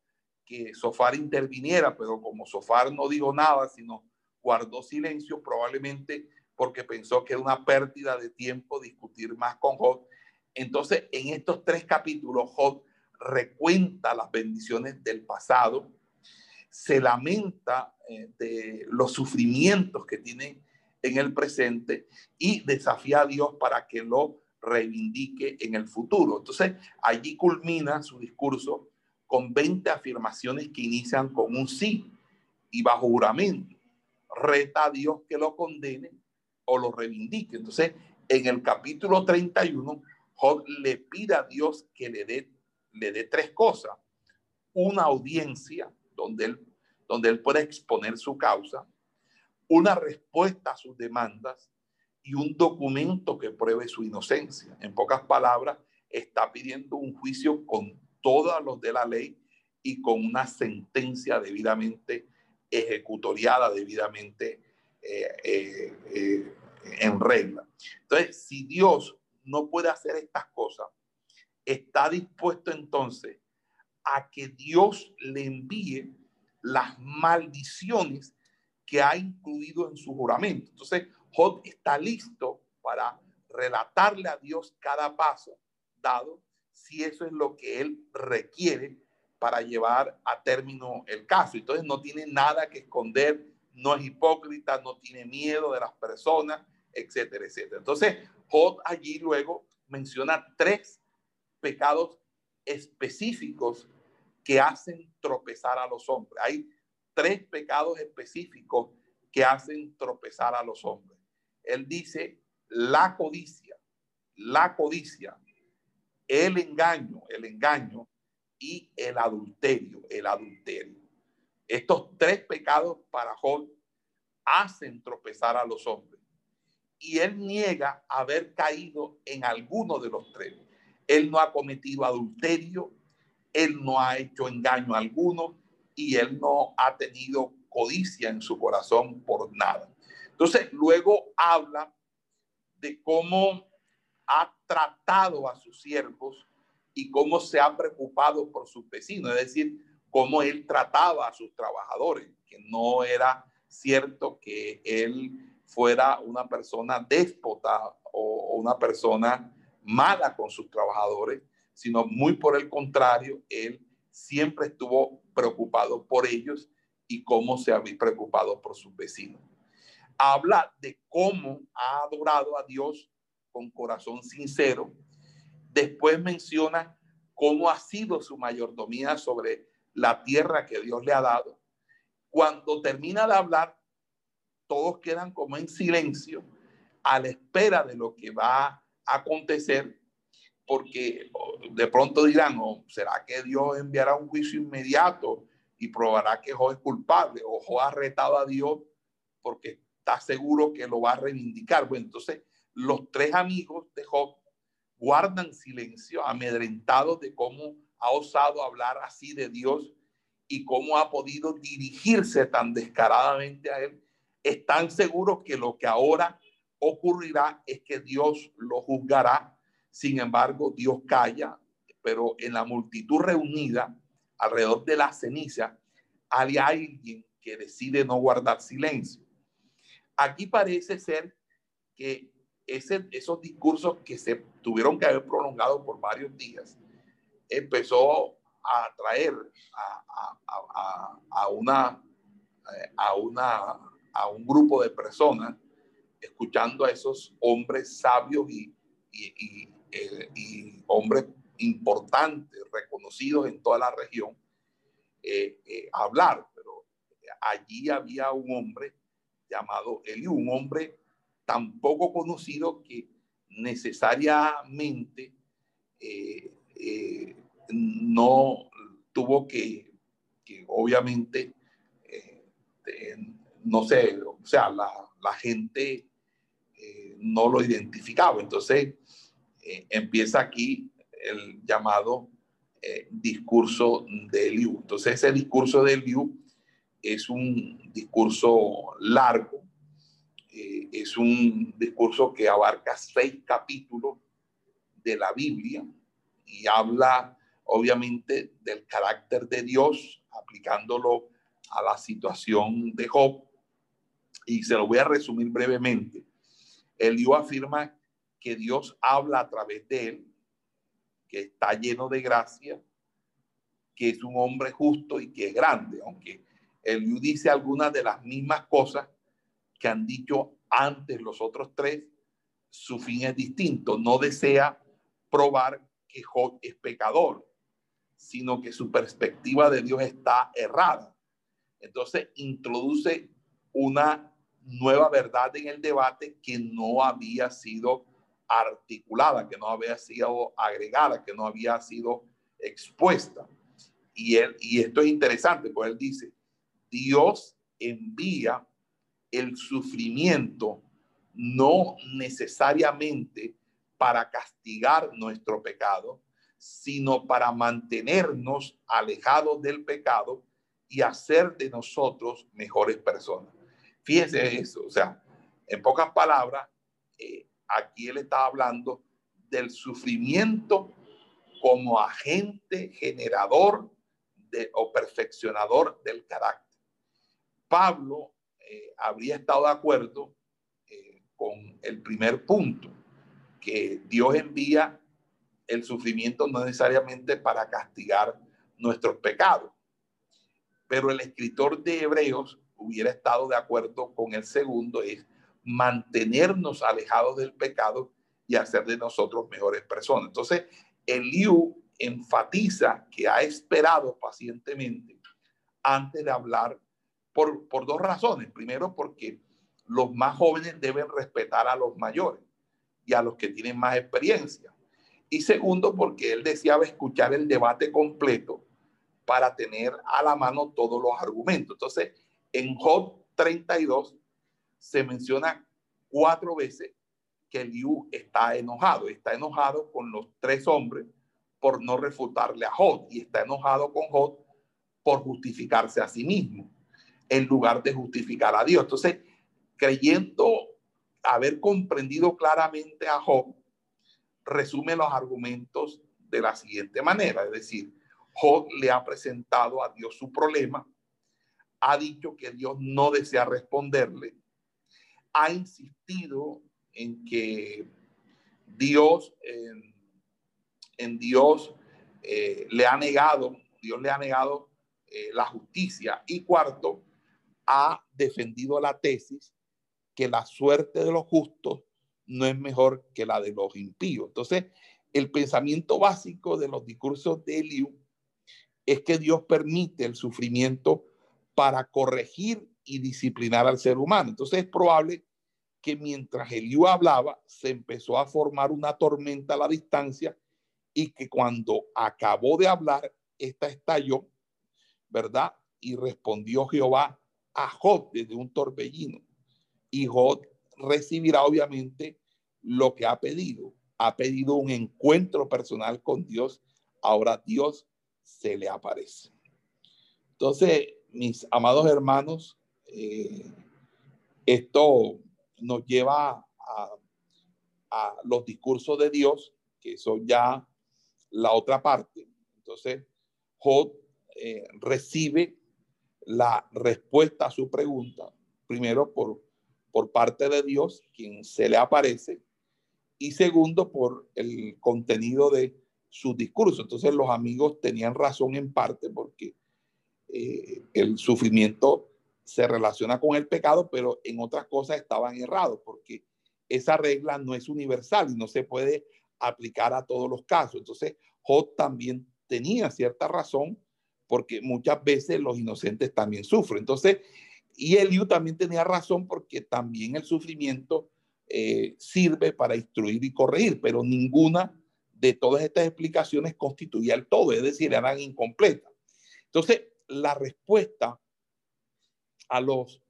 que Sofar interviniera, pero como Sofar no dijo nada, sino guardó silencio, probablemente porque pensó que era una pérdida de tiempo discutir más con Job. Entonces, en estos tres capítulos, Job recuenta las bendiciones del pasado, se lamenta eh, de los sufrimientos que tiene en el presente y desafía a Dios para que lo reivindique en el futuro. Entonces, allí culmina su discurso con 20 afirmaciones que inician con un sí y bajo juramento. Reta a Dios que lo condene o lo reivindique. Entonces, en el capítulo 31, Job le pide a Dios que le dé le dé tres cosas. Una audiencia donde él, donde él pueda exponer su causa, una respuesta a sus demandas y un documento que pruebe su inocencia. En pocas palabras, está pidiendo un juicio con todos los de la ley y con una sentencia debidamente ejecutoriada, debidamente eh, eh, eh, en regla. Entonces, si Dios no puede hacer estas cosas, está dispuesto entonces a que Dios le envíe las maldiciones que ha incluido en su juramento. Entonces, Job está listo para relatarle a Dios cada paso dado, si eso es lo que él requiere para llevar a término el caso. Entonces, no tiene nada que esconder, no es hipócrita, no tiene miedo de las personas, etcétera, etcétera. Entonces, Job allí luego menciona tres pecados específicos que hacen tropezar a los hombres. Hay tres pecados específicos que hacen tropezar a los hombres. Él dice la codicia, la codicia, el engaño, el engaño y el adulterio, el adulterio. Estos tres pecados para Job hacen tropezar a los hombres. Y él niega haber caído en alguno de los tres. Él no ha cometido adulterio, él no ha hecho engaño alguno y él no ha tenido codicia en su corazón por nada. Entonces, luego habla de cómo ha tratado a sus siervos y cómo se ha preocupado por sus vecinos, es decir, cómo él trataba a sus trabajadores, que no era cierto que él fuera una persona déspota o una persona mala con sus trabajadores, sino muy por el contrario, él siempre estuvo preocupado por ellos y cómo se había preocupado por sus vecinos. Habla de cómo ha adorado a Dios con corazón sincero. Después menciona cómo ha sido su mayordomía sobre la tierra que Dios le ha dado. Cuando termina de hablar, todos quedan como en silencio a la espera de lo que va a acontecer, porque de pronto dirán, ¿o ¿será que Dios enviará un juicio inmediato y probará que Job es culpable? ¿O Job ha retado a Dios porque está seguro que lo va a reivindicar? Bueno, entonces los tres amigos de Job guardan silencio, amedrentados de cómo ha osado hablar así de Dios y cómo ha podido dirigirse tan descaradamente a él, están seguros que lo que ahora ocurrirá es que Dios lo juzgará. Sin embargo, Dios calla, pero en la multitud reunida alrededor de la ceniza hay alguien que decide no guardar silencio. Aquí parece ser que ese, esos discursos que se tuvieron que haber prolongado por varios días empezó a atraer a, una, a, una, a un grupo de personas escuchando a esos hombres sabios y, y, eh, hombres importantes, reconocidos en toda la región, eh, eh, hablar. Pero allí había un hombre llamado Eliú, un hombre tan poco conocido que necesariamente no tuvo que, obviamente, no sé, o sea, la, la gente eh, no lo identificaba. Entonces, eh, empieza aquí el llamado eh, discurso de Eliú. Entonces, ese discurso de Eliú es un discurso largo, es un discurso que abarca seis capítulos de la Biblia y habla obviamente del carácter de Dios, aplicándolo a la situación de Job. Y se lo voy a resumir brevemente. Eliú afirma que Dios habla a través de él, que está lleno de gracia, que es un hombre justo y que es grande, aunque Eliú dice algunas de las mismas cosas que han dicho antes los otros tres, su fin es distinto. No desea probar que Job es pecador, sino que su perspectiva de Dios está errada. Entonces introduce una nueva verdad en el debate que no había sido articulada, que no había sido agregada, que no había sido expuesta. Y, él, y esto es interesante, porque él dice, Dios envía el sufrimiento no necesariamente para castigar nuestro pecado, sino para mantenernos alejados del pecado y hacer de nosotros mejores personas. Fíjense eso, o sea, en pocas palabras, eh, aquí él está hablando del sufrimiento como agente generador de, o perfeccionador del carácter. Pablo eh, habría estado de acuerdo eh, con el primer punto, que Dios envía el sufrimiento no necesariamente para castigar nuestros pecados. Pero el escritor de Hebreos hubiera estado de acuerdo con el segundo es mantenernos alejados del pecado y hacer de nosotros mejores personas. Entonces, Eliú enfatiza que ha esperado pacientemente antes de hablar por, por dos razones. Primero, porque los más jóvenes deben respetar a los mayores y a los que tienen más experiencia. Y segundo, porque él deseaba escuchar el debate completo para tener a la mano todos los argumentos. Entonces, en Job 32 se menciona cuatro veces que Eliú está enojado. Está enojado con los tres hombres por no refutarle a Job y está enojado con Job por justificarse a sí mismo en lugar de justificar a Dios. Entonces, creyendo haber comprendido claramente a Job, resume los argumentos de la siguiente manera, es decir, Job le ha presentado a Dios su problema, ha dicho que Dios no desea responderle, ha insistido en que Dios, en, Dios eh, le ha negado, Dios le ha negado eh, la justicia. Y cuarto, ha defendido la tesis que la suerte de los justos no es mejor que la de los impíos. Entonces, el pensamiento básico de los discursos de Eliú es que Dios permite el sufrimiento para corregir y disciplinar al ser humano. Entonces es probable que mientras Eliú hablaba, se empezó a formar una tormenta a la distancia y que cuando acabó de hablar, esta estalló, ¿verdad? Y respondió Jehová a Job desde un torbellino. Y Job recibirá obviamente lo que ha pedido. Ha pedido un encuentro personal con Dios. Ahora Dios se le aparece. Entonces, mis amados hermanos, eh, esto nos lleva a, los discursos de Dios, que son ya la otra parte. Entonces, Job eh, recibe la respuesta a su pregunta, primero por, por parte de Dios, quien se le aparece, y segundo por el contenido de su discurso. Entonces los amigos tenían razón en parte porque eh, el sufrimiento se relaciona con el pecado, pero en otras cosas estaban errados porque esa regla no es universal y no se puede aplicar a todos los casos. Entonces Job también tenía cierta razón porque muchas veces los inocentes también sufren. Entonces, y Eliú también tenía razón porque también el sufrimiento eh, sirve para instruir y corregir, pero ninguna de todas estas explicaciones constituía el todo, es decir, eran incompletas. Entonces, la respuesta a los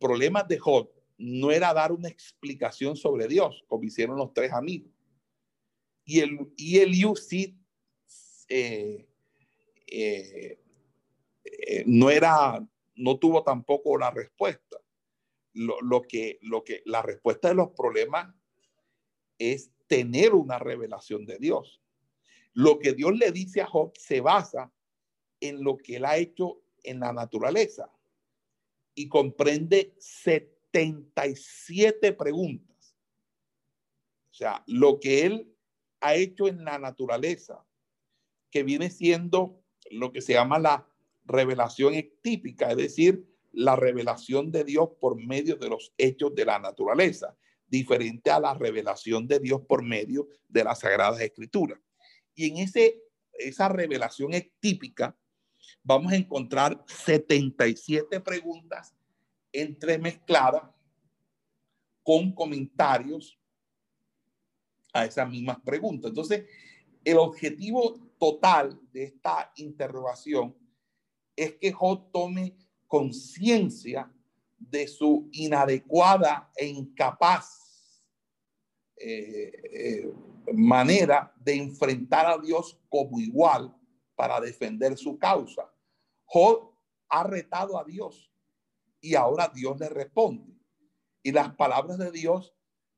problemas de Job no era dar una explicación sobre Dios, como hicieron los tres amigos. Y el y Eliú sí eh, eh, eh, no era, no tuvo tampoco la respuesta. Lo, lo, que, lo que la respuesta de los problemas es tener una revelación de Dios. Lo que Dios le dice a Job se basa en lo que él ha hecho en la naturaleza y comprende 77 preguntas. O sea, lo que él ha hecho en la naturaleza, que viene siendo lo que se llama la revelación típica, es decir, la revelación de Dios por medio de los hechos de la naturaleza diferente a la revelación de Dios por medio de las Sagradas Escrituras. Y en ese, esa revelación típica vamos a encontrar 77 preguntas entremezcladas con comentarios a esas mismas preguntas. Entonces, el objetivo total de esta interrogación es que Job tome conciencia de su inadecuada e incapaz eh, eh, manera de enfrentar a Dios como igual para defender su causa. Job ha retado a Dios y ahora Dios le responde. Y las palabras de Dios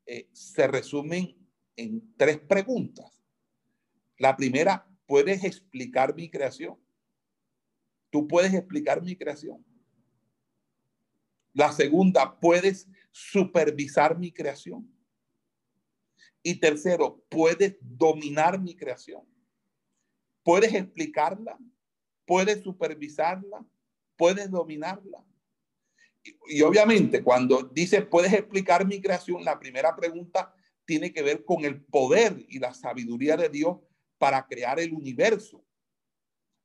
eh, se resumen en tres preguntas. La primera, ¿puedes explicar mi creación? ¿Tú puedes explicar mi creación? La segunda, puedes supervisar mi creación. Y tercero, puedes dominar mi creación. Puedes explicarla, puedes supervisarla, puedes dominarla. Y, obviamente cuando dice puedes explicar mi creación, la primera pregunta tiene que ver con el poder y la sabiduría de Dios para crear el universo.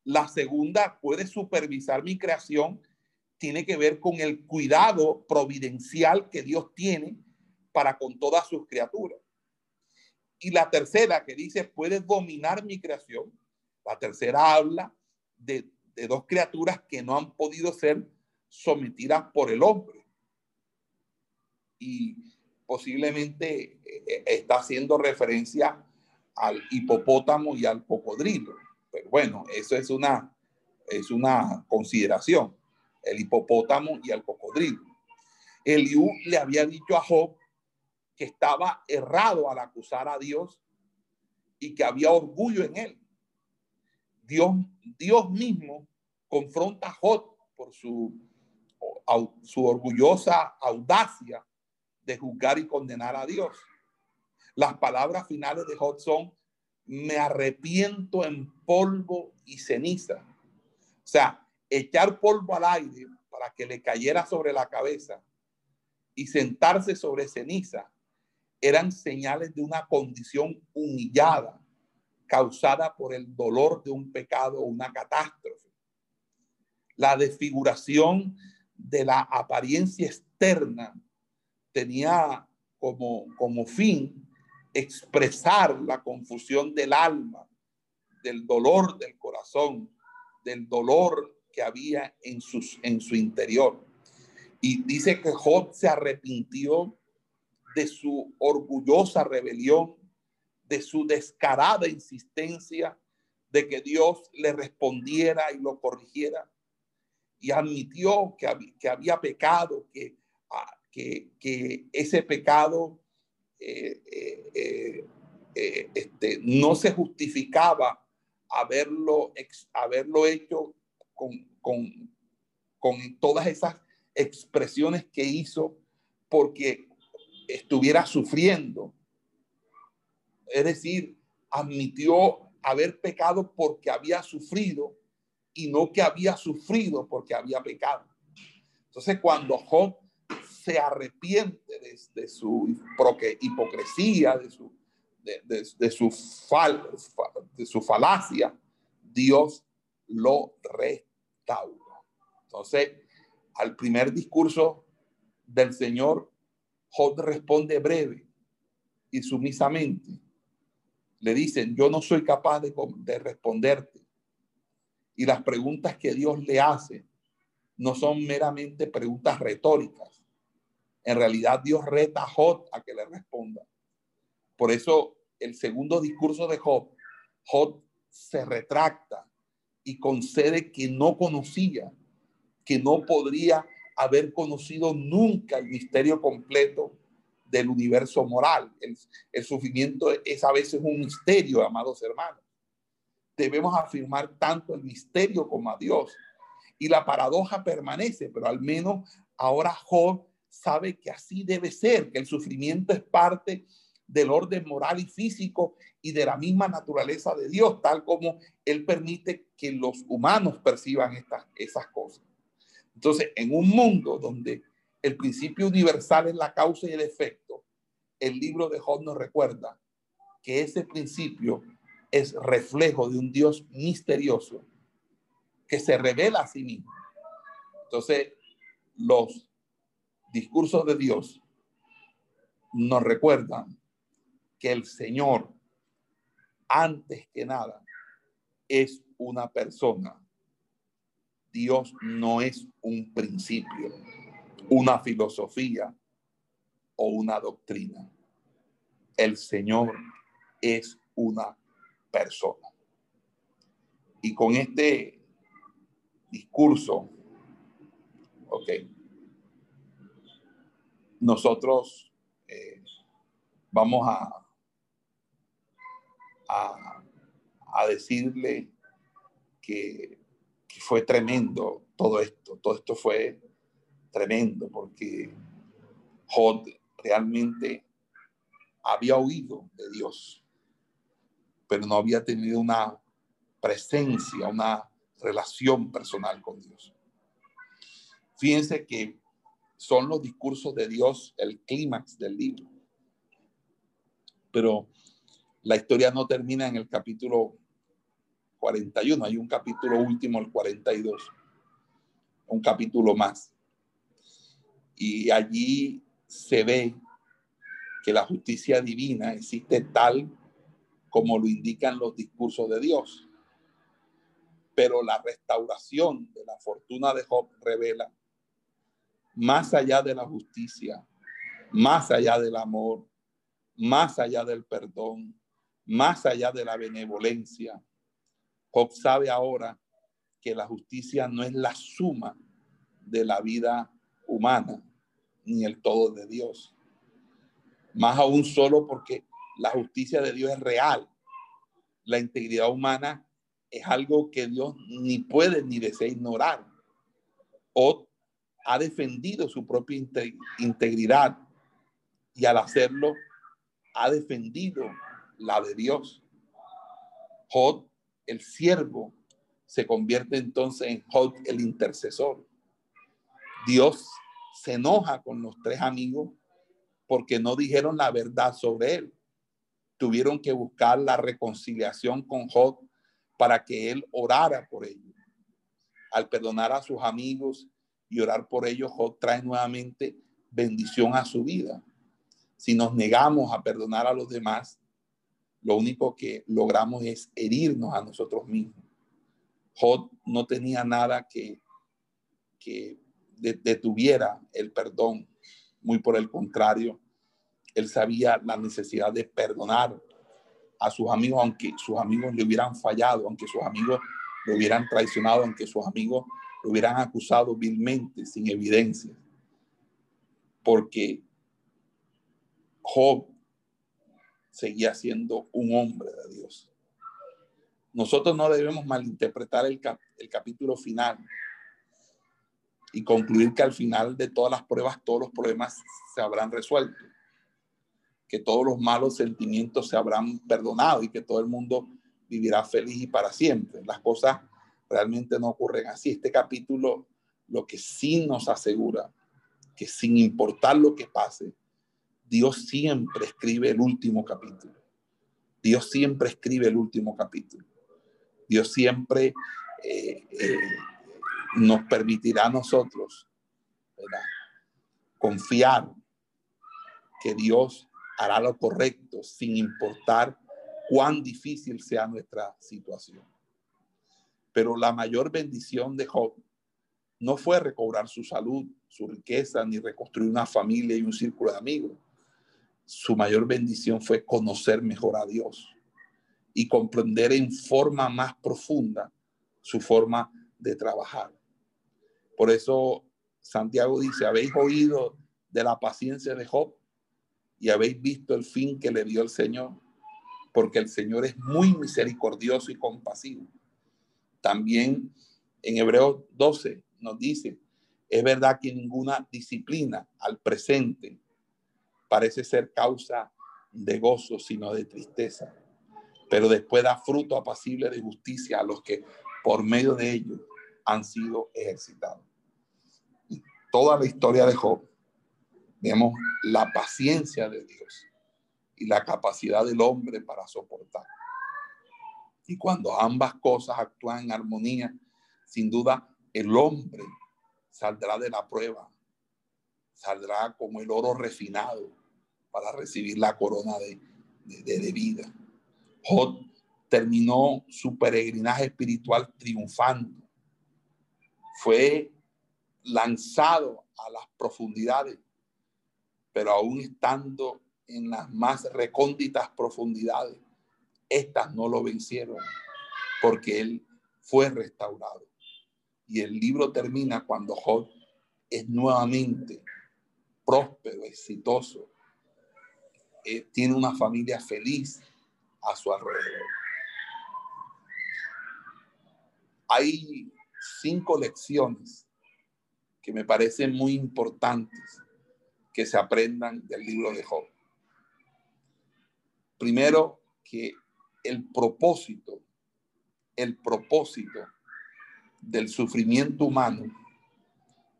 La segunda, puedes supervisar mi creación tiene que ver con el cuidado providencial que Dios tiene para con todas sus criaturas. Y la tercera que dice, puedes dominar mi creación. La tercera habla de, dos criaturas que no han podido ser sometidas por el hombre. Y posiblemente eh, está haciendo referencia al hipopótamo y al cocodrilo. Pero bueno, eso es una, es una consideración el hipopótamo y el cocodrilo. Eliú le había dicho a Job que estaba errado al acusar a Dios y que había orgullo en él. Dios, Dios mismo confronta a Job por su, su orgullosa audacia de juzgar y condenar a Dios. Las palabras finales de Job me arrepiento en polvo y ceniza. O sea, echar polvo al aire para que le cayera sobre la cabeza y sentarse sobre ceniza eran señales de una condición humillada causada por el dolor de un pecado o una catástrofe. La desfiguración de la apariencia externa tenía como, como fin expresar la confusión del alma, del dolor del corazón, del dolor que había en, sus, en su interior. Y dice que Job se arrepintió de su orgullosa rebelión, de su descarada insistencia de que Dios le respondiera y lo corrigiera. Y admitió que, había, que había pecado, que, ah, que, que ese pecado eh, eh, eh, este, no se justificaba haberlo, haberlo hecho con, con, con todas esas expresiones que hizo porque estuviera sufriendo. Es decir, admitió haber pecado porque había sufrido y no que había sufrido porque había pecado. Entonces, cuando Job se arrepiente de, su hipocresía, de su, de, su fal, de su falacia, Dios lo restauró. Entonces, al primer discurso del Señor, Job responde breve y sumisamente. Le dicen, yo no soy capaz de, de responderte. Y las preguntas que Dios le hace no son meramente preguntas retóricas. En realidad Dios reta a Job a que le responda. Por eso el segundo discurso de Job, Job se retracta y concede que no conocía que no podría haber conocido nunca el misterio completo del universo moral. El, sufrimiento es a veces un misterio, amados hermanos. Debemos afirmar tanto el misterio como a Dios. Y la paradoja permanece, pero al menos ahora Job sabe que así debe ser, que el sufrimiento es parte del orden moral y físico y de la misma naturaleza de Dios, tal como Él permite que los humanos perciban estas, esas cosas. Entonces, en un mundo donde el principio universal es la causa y el efecto, el libro de Job nos recuerda que ese principio es reflejo de un Dios misterioso que se revela a sí mismo. Entonces, los discursos de Dios nos recuerdan que el Señor, antes que nada, es una persona Dios no es un principio, una filosofía o una doctrina. El Señor es una persona. Y con este discurso, ok, nosotros eh, vamos a, a, decirle que fue tremendo todo esto, todo esto fue tremendo porque Jod realmente había oído de Dios, pero no había tenido una presencia, una relación personal con Dios. Fíjense que son los discursos de Dios el clímax del libro. Pero la historia no termina en el capítulo 41, hay un capítulo último, el 42, un capítulo más. Y allí se ve que la justicia divina existe tal como lo indican los discursos de Dios. Pero la restauración de la fortuna de Job revela, más allá de la justicia, más allá del amor, más allá del perdón, más allá de la benevolencia, Job sabe ahora que la justicia no es la suma de la vida humana ni el todo de Dios. Más aún solo porque la justicia de Dios es real la integridad humana es algo que Dios ni puede ni desea ignorar. O ha defendido su propia integridad y al hacerlo ha defendido la de Dios. Jod, el siervo, se convierte entonces en Jod, el intercesor. Dios se enoja con los tres amigos porque no dijeron la verdad sobre él. Tuvieron que buscar la reconciliación con Jod para que él orara por ellos. Al perdonar a sus amigos y orar por ellos, Jod trae nuevamente bendición a su vida. Si nos negamos a perdonar a los demás, lo único que logramos es herirnos a nosotros mismos. Jod no tenía nada que, que detuviera el perdón, muy por el contrario, él sabía la necesidad de perdonar a sus amigos, aunque sus amigos le hubieran fallado, aunque sus amigos le hubieran traicionado, aunque sus amigos lo hubieran acusado vilmente, sin evidencia. Porque Job seguía siendo un hombre de Dios. Nosotros no debemos malinterpretar el, el capítulo final y concluir que al final de todas las pruebas todos los problemas se habrán resuelto, que todos los malos sentimientos se habrán perdonado y que todo el mundo vivirá feliz y para siempre. Las cosas realmente no ocurren así. Este capítulo lo que sí nos asegura que sin importar lo que pase, Dios siempre escribe el último capítulo. Dios siempre escribe el último capítulo. Dios siempre eh, eh, nos permitirá a nosotros confiar que Dios hará lo correcto sin importar cuán difícil sea nuestra situación. Pero la mayor bendición de Job no fue recobrar su salud, su riqueza, ni reconstruir una familia y un círculo de amigos. Su mayor bendición fue conocer mejor a Dios y comprender en forma más profunda su forma de trabajar. Por eso Santiago dice, habéis oído de la paciencia de Job y habéis visto el fin que le dio el Señor, porque el Señor es muy misericordioso y compasivo. También en Hebreos 12 nos dice, es verdad que ninguna disciplina al presente parece ser causa de gozo, sino de tristeza pero después da fruto apacible de justicia a los que por medio de ellos han sido ejercitados. toda la historia de Job, vemos la paciencia de Dios y la capacidad del hombre para soportar. Y cuando ambas cosas actúan en armonía, sin duda el hombre saldrá de la prueba, saldrá como el oro refinado para recibir la corona de, vida. Jod terminó su peregrinaje espiritual triunfando. Fue lanzado a las profundidades, pero aún estando en las más recónditas profundidades, estas no lo vencieron porque él fue restaurado. Y el libro termina cuando Jod es nuevamente próspero, exitoso, eh, tiene una familia feliz, a su alrededor. Hay cinco lecciones que me parecen muy importantes que se aprendan del libro de Job. Primero, que el propósito, el propósito del sufrimiento humano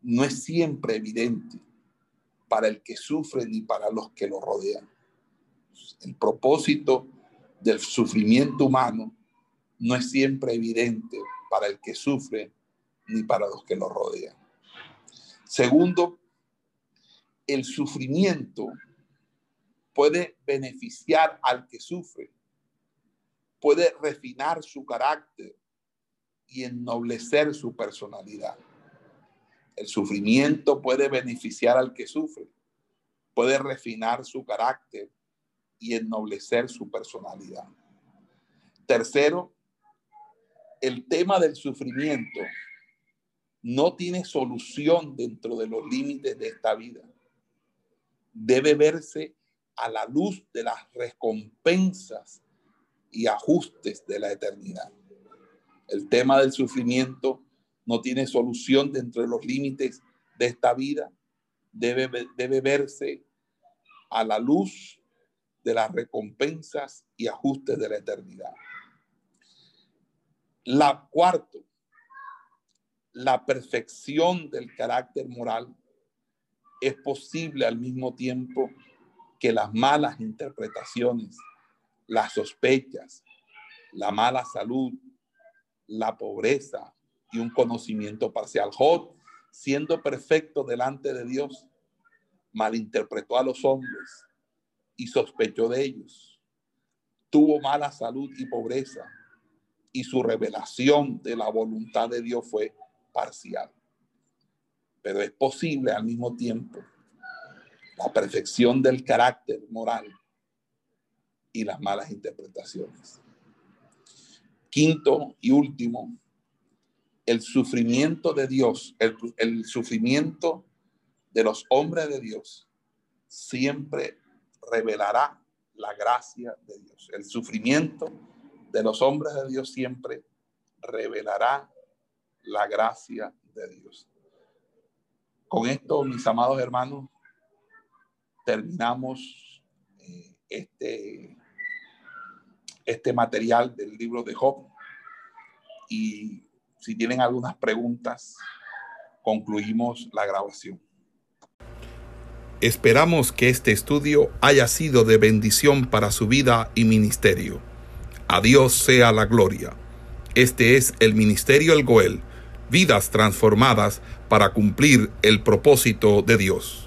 no es siempre evidente para el que sufre ni para los que lo rodean. El propósito del sufrimiento humano no es siempre evidente para el que sufre ni para los que lo rodean. Segundo, el sufrimiento puede beneficiar al que sufre, puede refinar su carácter y ennoblecer su personalidad. El sufrimiento puede beneficiar al que sufre, puede refinar su carácter y ennoblecer su personalidad. Tercero, el tema del sufrimiento no tiene solución dentro de los límites de esta vida. Debe verse a la luz de las recompensas y ajustes de la eternidad. El tema del sufrimiento no tiene solución dentro de los límites de esta vida. Debe, debe verse a la luz de las recompensas y ajustes de la eternidad. La cuarto, la perfección del carácter moral es posible al mismo tiempo que las malas interpretaciones, las sospechas, la mala salud, la pobreza y un conocimiento parcial. Job, siendo perfecto delante de Dios, malinterpretó a los hombres y sospechó de ellos. Tuvo mala salud y pobreza y su revelación de la voluntad de Dios fue parcial. Pero es posible al mismo tiempo la perfección del carácter moral y las malas interpretaciones. Quinto y último, el sufrimiento de Dios, el, sufrimiento de los hombres de Dios siempre revelará la gracia de Dios. El sufrimiento de los hombres de Dios siempre revelará la gracia de Dios. Con esto, mis amados hermanos, terminamos eh, este, este material del libro de Job. Y si tienen algunas preguntas, concluimos la grabación. Esperamos que este estudio haya sido de bendición para su vida y ministerio. A Dios sea la gloria. Este es el Ministerio El Goel, vidas transformadas para cumplir el propósito de Dios.